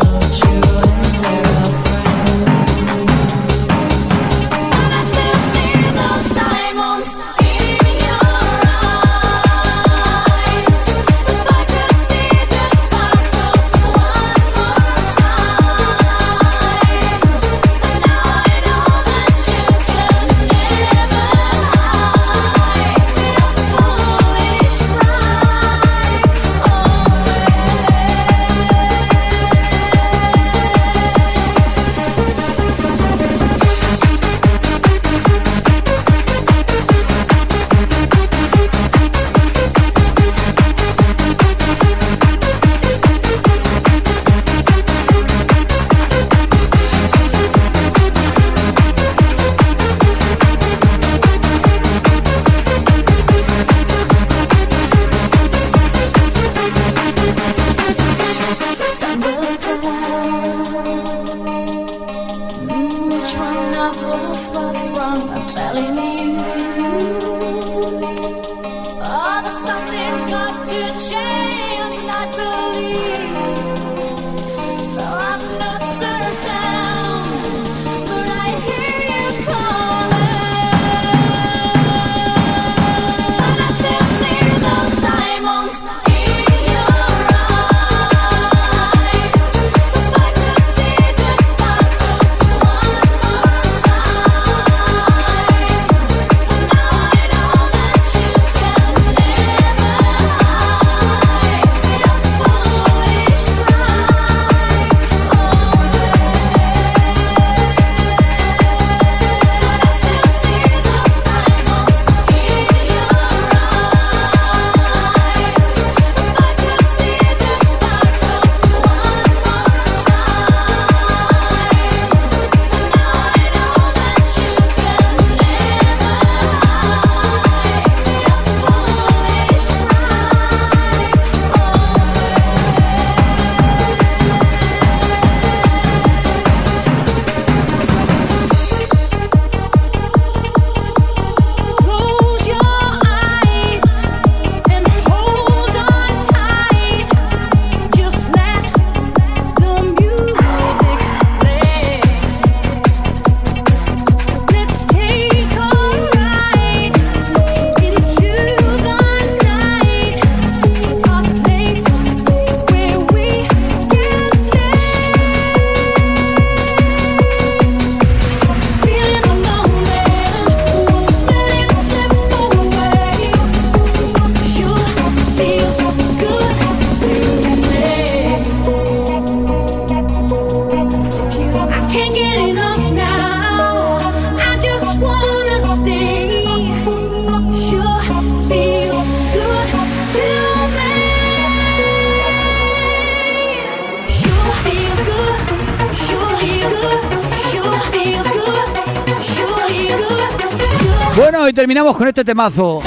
Terminamos con este temazo.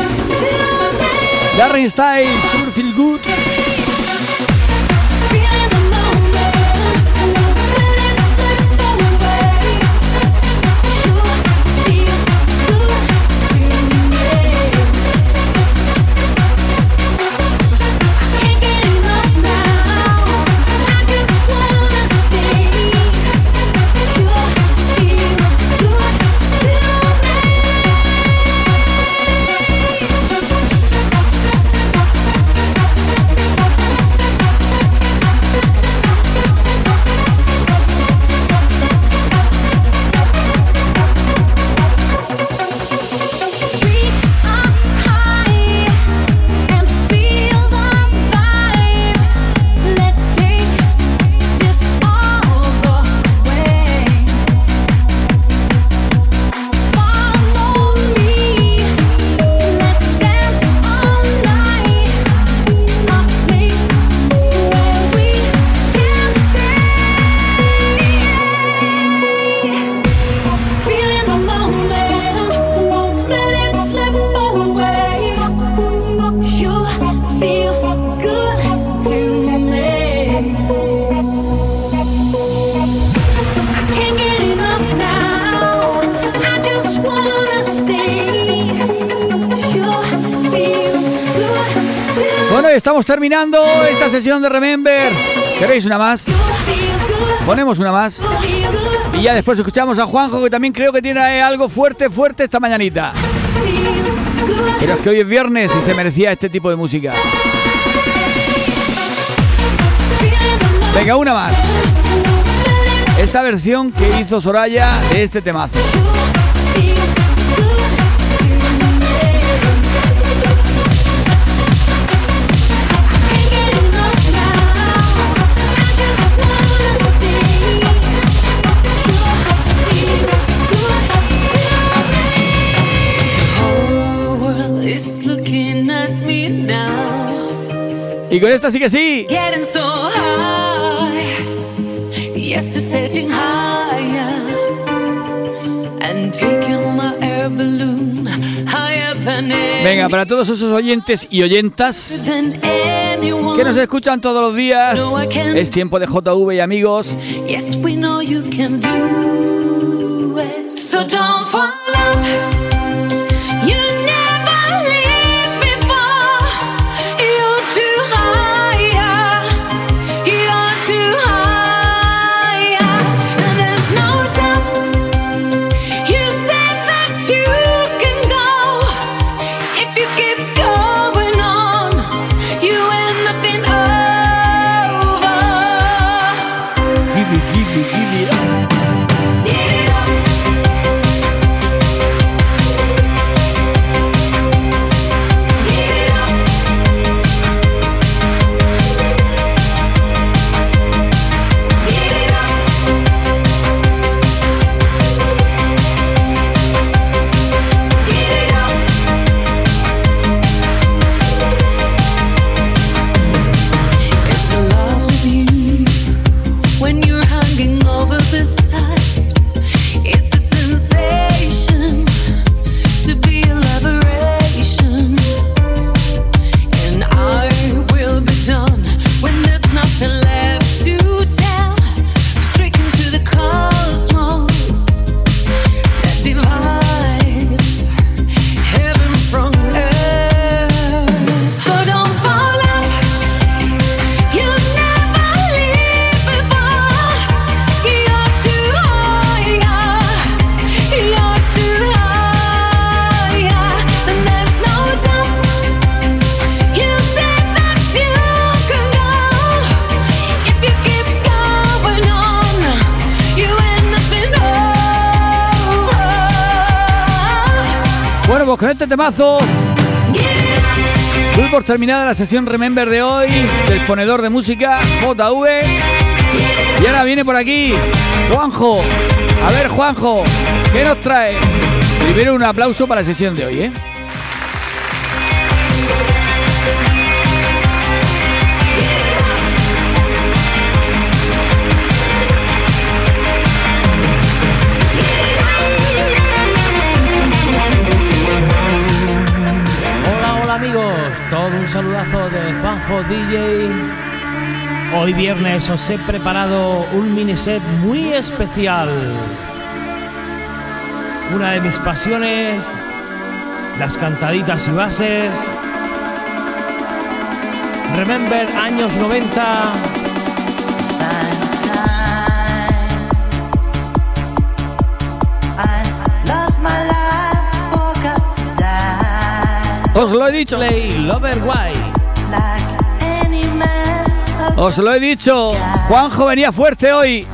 Darren Style, Sure Feel Good. Estamos terminando esta sesión de Remember. ¿Queréis una más? Ponemos una más. Y ya después escuchamos a Juanjo, que también creo que tiene algo fuerte, fuerte esta mañanita. Pero es que hoy es viernes y se merecía este tipo de música. Venga, una más. Esta versión que hizo Soraya de este temazo. Y con esta sí que sí. Getting so high. Yes, it's setting higher. And taking my air balloon higher than Venga, para todos esos oyentes y oyentas que nos escuchan todos los días, es tiempo de JV y amigos. Yes, we know you can do it. So don't fall off. Con este temazo doy por terminada la sesión Remember de hoy del ponedor de música JV. Y ahora viene por aquí Juanjo. A ver, Juanjo, ¿qué nos trae? Primero un aplauso para la sesión de hoy, ¿eh? Saludazo de Juanjo DJ. Hoy viernes os he preparado un mini set muy especial. Una de mis pasiones, las cantaditas y bases. Remember años 90. Os lo he dicho. Lover White. Os lo he dicho. Juanjo venía fuerte hoy.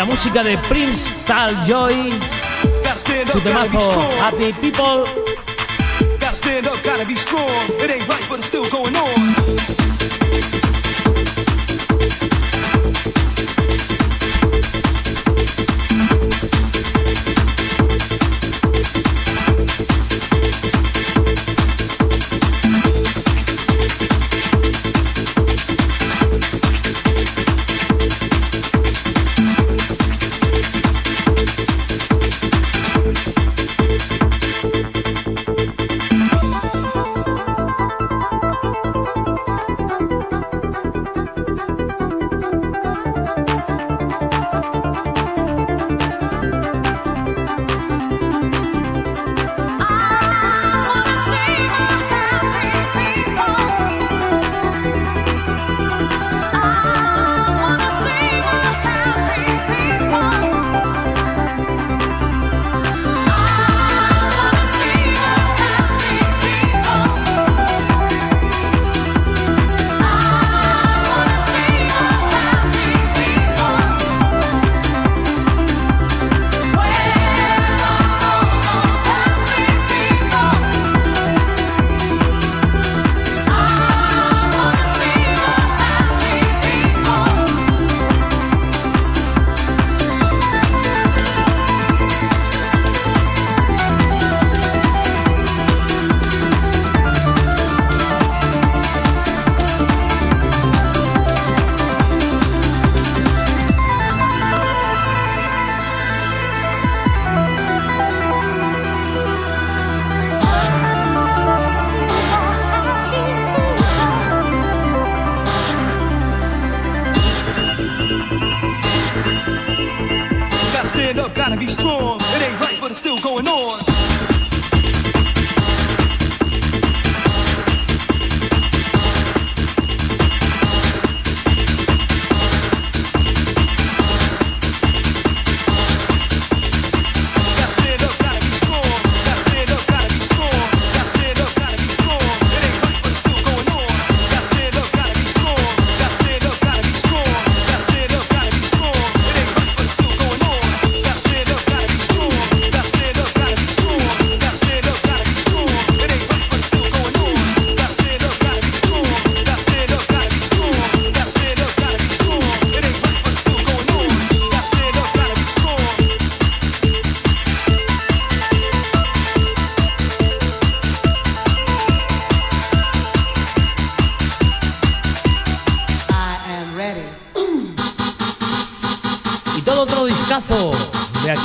La música de Prince Tal Joy. Su temazo Happy People.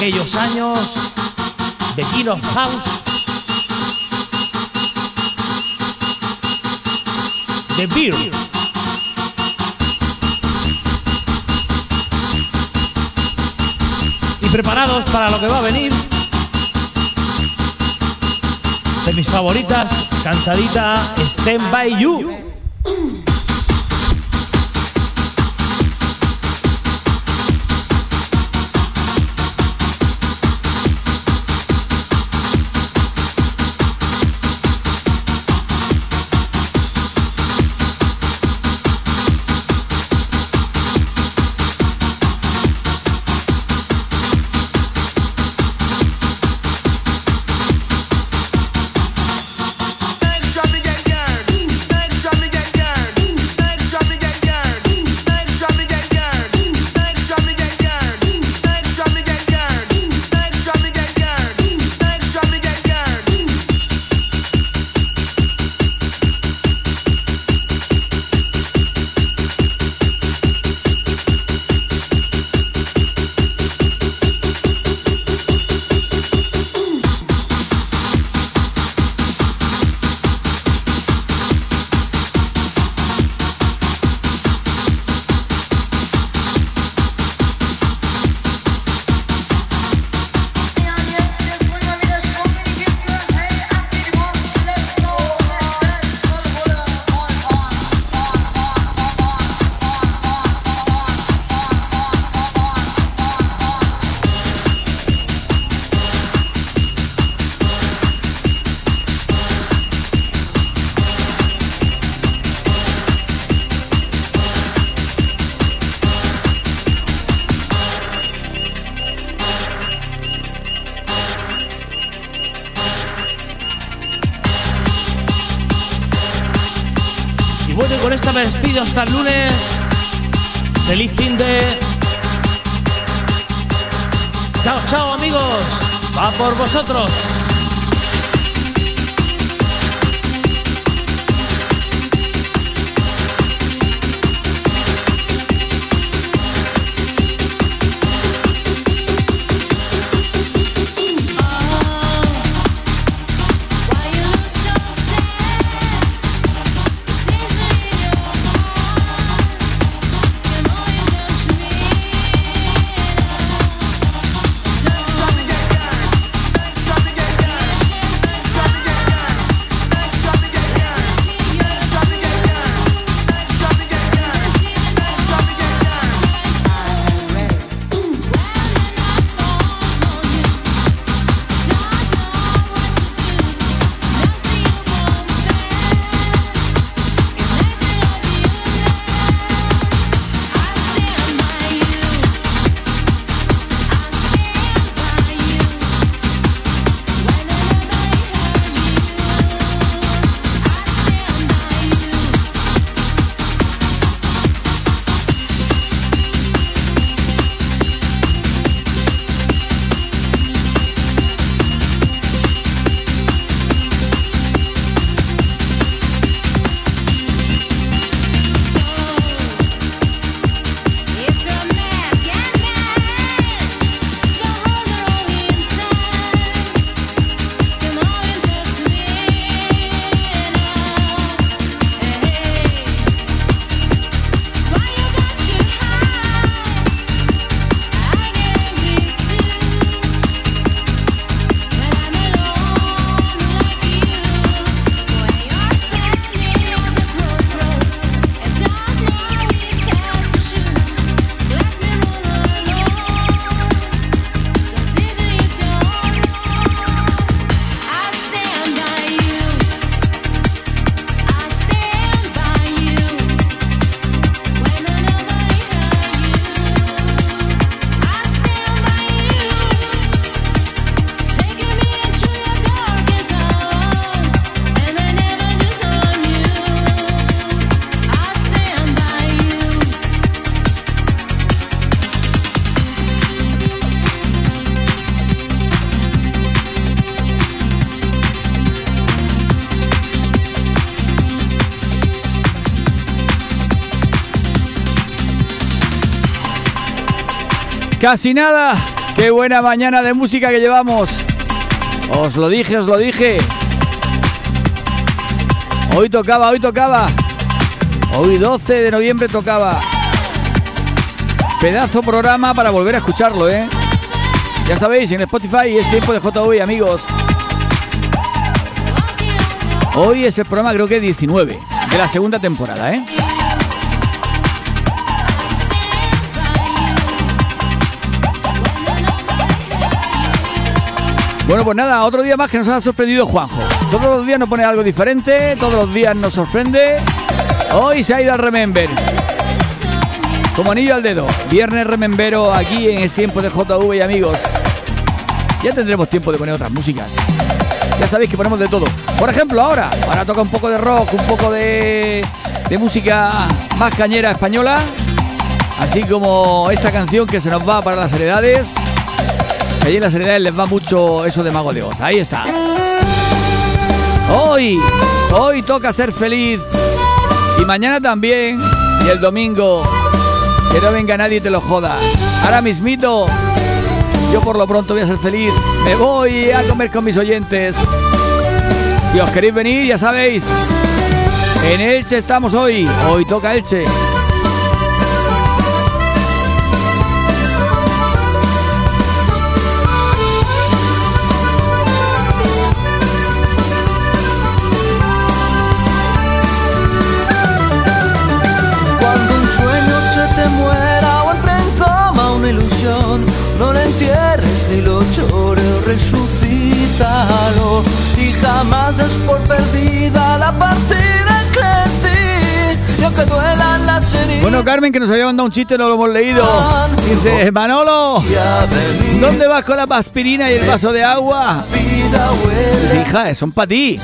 aquellos años de Kino House, de Beer. Y preparados para lo que va a venir, de mis favoritas, cantadita Stand By You. Casi nada. Qué buena mañana de música que llevamos. Os lo dije, os lo dije. Hoy tocaba, hoy tocaba. Hoy 12 de noviembre tocaba. Pedazo programa para volver a escucharlo, ¿eh? Ya sabéis, en Spotify es tiempo de JV, amigos. Hoy es el programa creo que 19 de la segunda temporada, ¿eh? Bueno, pues nada, otro día más que nos ha sorprendido Juanjo. Todos los días nos pone algo diferente, todos los días nos sorprende. Hoy se ha ido al Remember. Como anillo al dedo. Viernes Remembero aquí en este tiempo de JV y amigos. Ya tendremos tiempo de poner otras músicas. Ya sabéis que ponemos de todo. Por ejemplo, ahora, ahora toca un poco de rock, un poco de, de música más cañera española. Así como esta canción que se nos va para las heredades. Allí en las heredades les va mucho eso de Mago de Oz. Ahí está. Hoy, hoy toca ser feliz. Y mañana también. Y el domingo. Que no venga nadie y te lo joda. Ahora mismito. Yo por lo pronto voy a ser feliz. Me voy a comer con mis oyentes. Si os queréis venir, ya sabéis. En Elche estamos hoy. Hoy toca Elche. Jamás por perdida la partida que en ti, y aunque duelan las heridas. Bueno, Carmen, que nos había mandado un chiste, no lo hemos leído. Dice, Manolo, ¿dónde vas con la aspirina y el vaso de agua? Dice, hija, son para ti.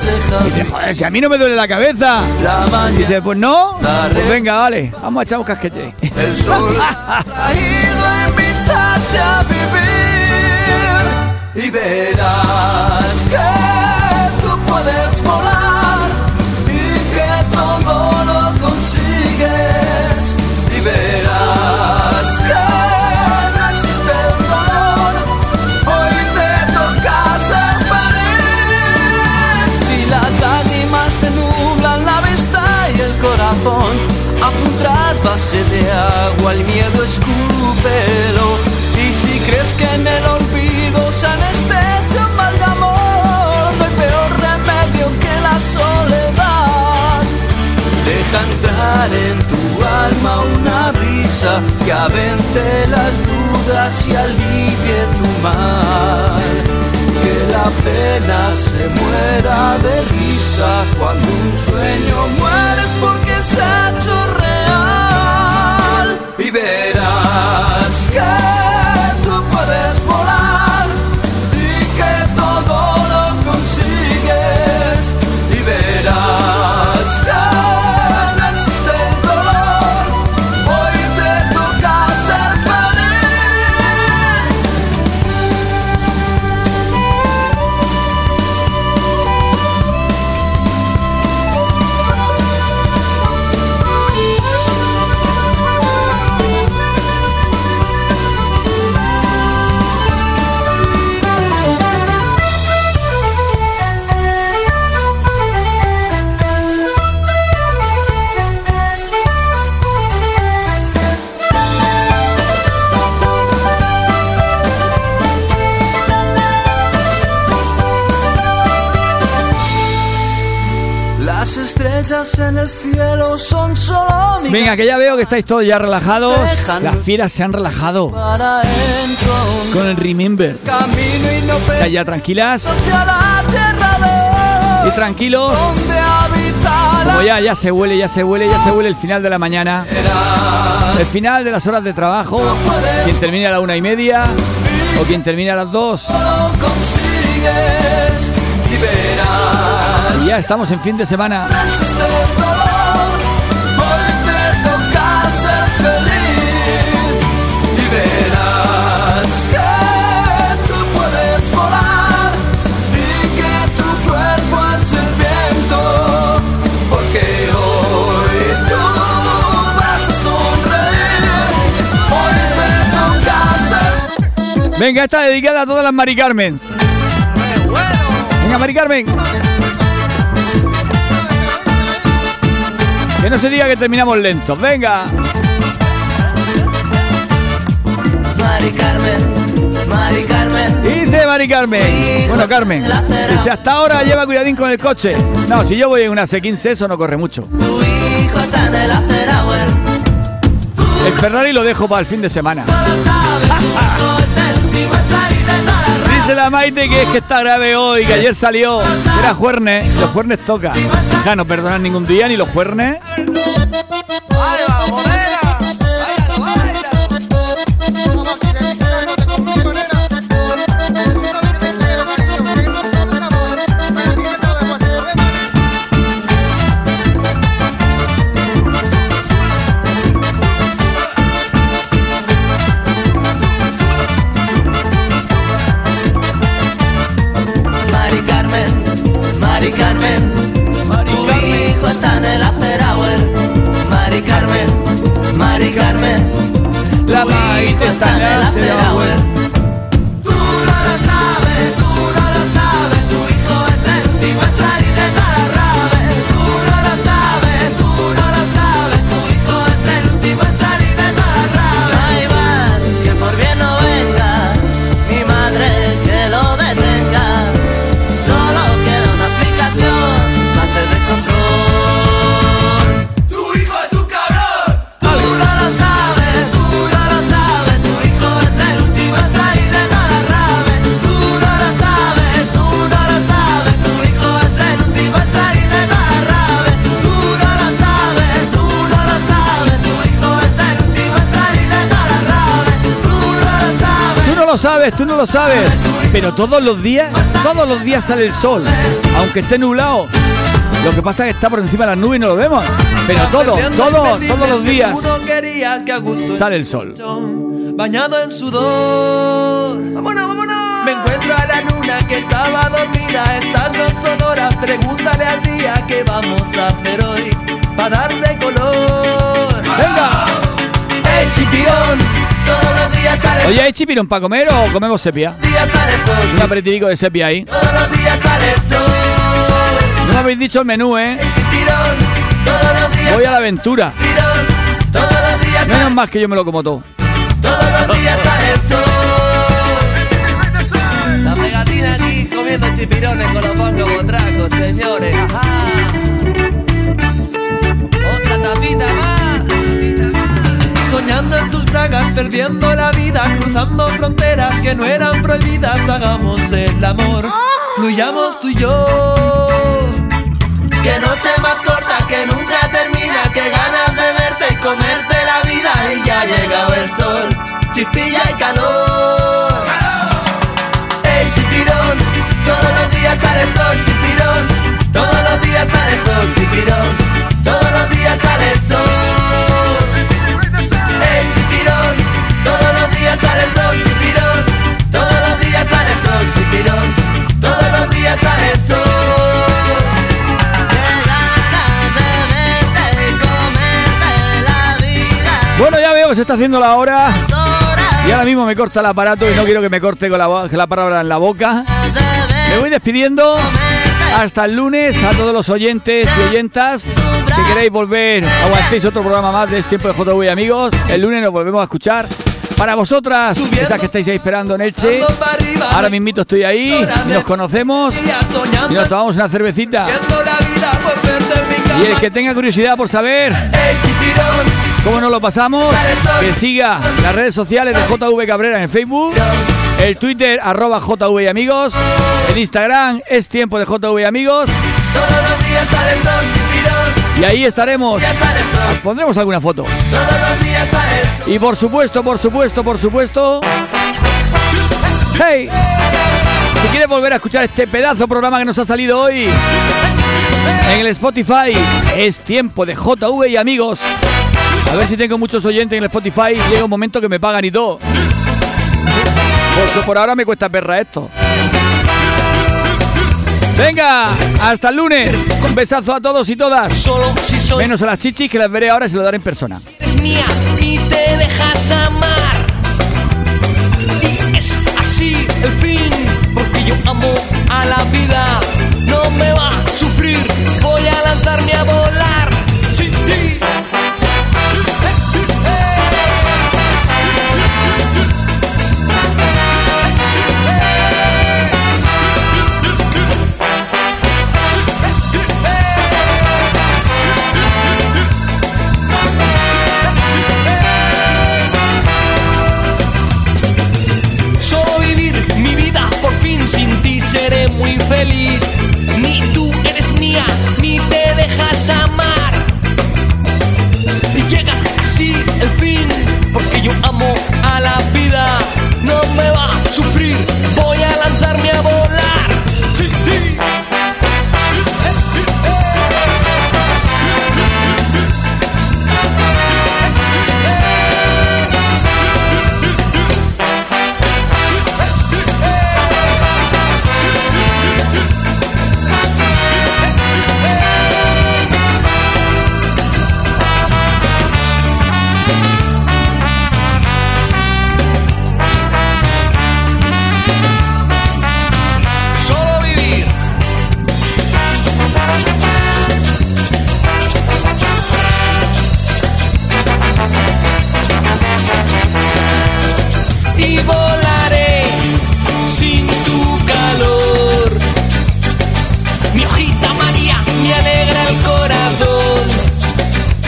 Dice, joder, si a mí no me duele la cabeza. Dice, pues no. Pues venga, vale, vamos a echar un casquete. El sol ha ido a invitarte a vivir y verás En tu alma una brisa que avente las dudas y alivie tu mal. Que la pena se muera de risa cuando un sueño muere es porque se ha hecho real. Y verás que en el cielo son solo mi Venga, que ya veo que estáis todos ya relajados. Las fieras se han relajado con el Remember. ¿Estáis ya tranquilas y tranquilos? Como ya, ya se huele, ya se huele, ya se huele el final de la mañana. El final de las horas de trabajo. Quien termina a la una y media o quien termina a las dos. Ya estamos en fin de semana. Venga, esta dedicada a todas las Mari Carmen. Venga, Mari Carmen. Que no se diga que terminamos lentos. Venga. Mari Carmen, Mari Carmen. Dice Mari Carmen. Bueno, Carmen. Dice, hasta ahora lleva cuidadín con el coche. No, si yo voy en una C15, eso no corre mucho. El Ferrari lo dejo para el fin de semana. Dice la Maite que es que está grave hoy, que ayer salió. Era juernes, los juernes toca. Ja, no perdonan ningún día ni los juernes. Mari Carmen. Tu hijo está en el after hour. Mari Carmen, Mari Carmen. La Maite está en el after hour. Sabes, tú no lo sabes. Pero todos los días, todos los días sale el sol. Aunque esté nublado. Lo que pasa es que está por encima de las nubes y no lo vemos. Pero todo, todo, todos los días sale el sol. bañado en sudor. Vámonos, vámonos. Me encuentro a la luna que estaba dormida, estas no son horas. Pregúntale al día qué vamos a hacer hoy para darle color. ¡Venga! El chipirón, todos los días sale Oye, ¿hay chipirón para comer o comemos sepia? Un aperitivo de sepia ahí. Todos los días sale sol. No me habéis dicho el menú, ¿eh? Chipirón, todos los días Voy a la aventura. todos los días Menos más que yo me lo como todo. Todos los días sale el sol. La pegatina aquí comiendo chipirones con los pongos botracos, señores. Ajá. Otra tapita más. Soñando en tus bragas, perdiendo la vida, cruzando fronteras que no eran prohibidas. Hagamos el amor, fluyamos tú y yo. Que noche más corta que nunca termina, que ganas de verte y comerte la vida y ya ha llegado el sol, chispilla y calor. El chipirón, todos los días sale el sol, chipirón, todos los días sale sol, chipirón, todos los días sale el sol. Días sale el sol, chipirón, todos los días sale el sol, chipirón, todos los días sale el sol. Bueno, ya veo que se está haciendo la hora. Y ahora mismo me corta el aparato y no quiero que me corte con la, la palabra en la boca. Me voy despidiendo. Hasta el lunes a todos los oyentes y oyentas que queréis volver, aguantéis otro programa más de este tiempo de JV amigos. El lunes nos volvemos a escuchar. Para vosotras, esas que estáis ahí esperando en Elche, ahora mismito estoy ahí, nos conocemos y nos tomamos una cervecita. Y el que tenga curiosidad por saber cómo nos lo pasamos, que siga las redes sociales de JV Cabrera en Facebook, el Twitter arroba JV Amigos, el Instagram es tiempo de JV Amigos. Todos los días sale el sol, Y ahí estaremos. Pondremos alguna foto. Y por supuesto, por supuesto, por supuesto. ¡Hey! Si quieres volver a escuchar este pedazo programa que nos ha salido hoy en el Spotify, es tiempo de JV y amigos. A ver si tengo muchos oyentes en el Spotify y llega un momento que me pagan y todo. Porque por ahora me cuesta perra esto. Venga, hasta el lunes. Un besazo a todos y todas. Solo si soy Menos a las chichis que las veré ahora y se lo daré en persona. Es mía y te dejas amar. Y es así el fin, porque yo amo a la vida. No me va a sufrir, voy a lanzarme a volar.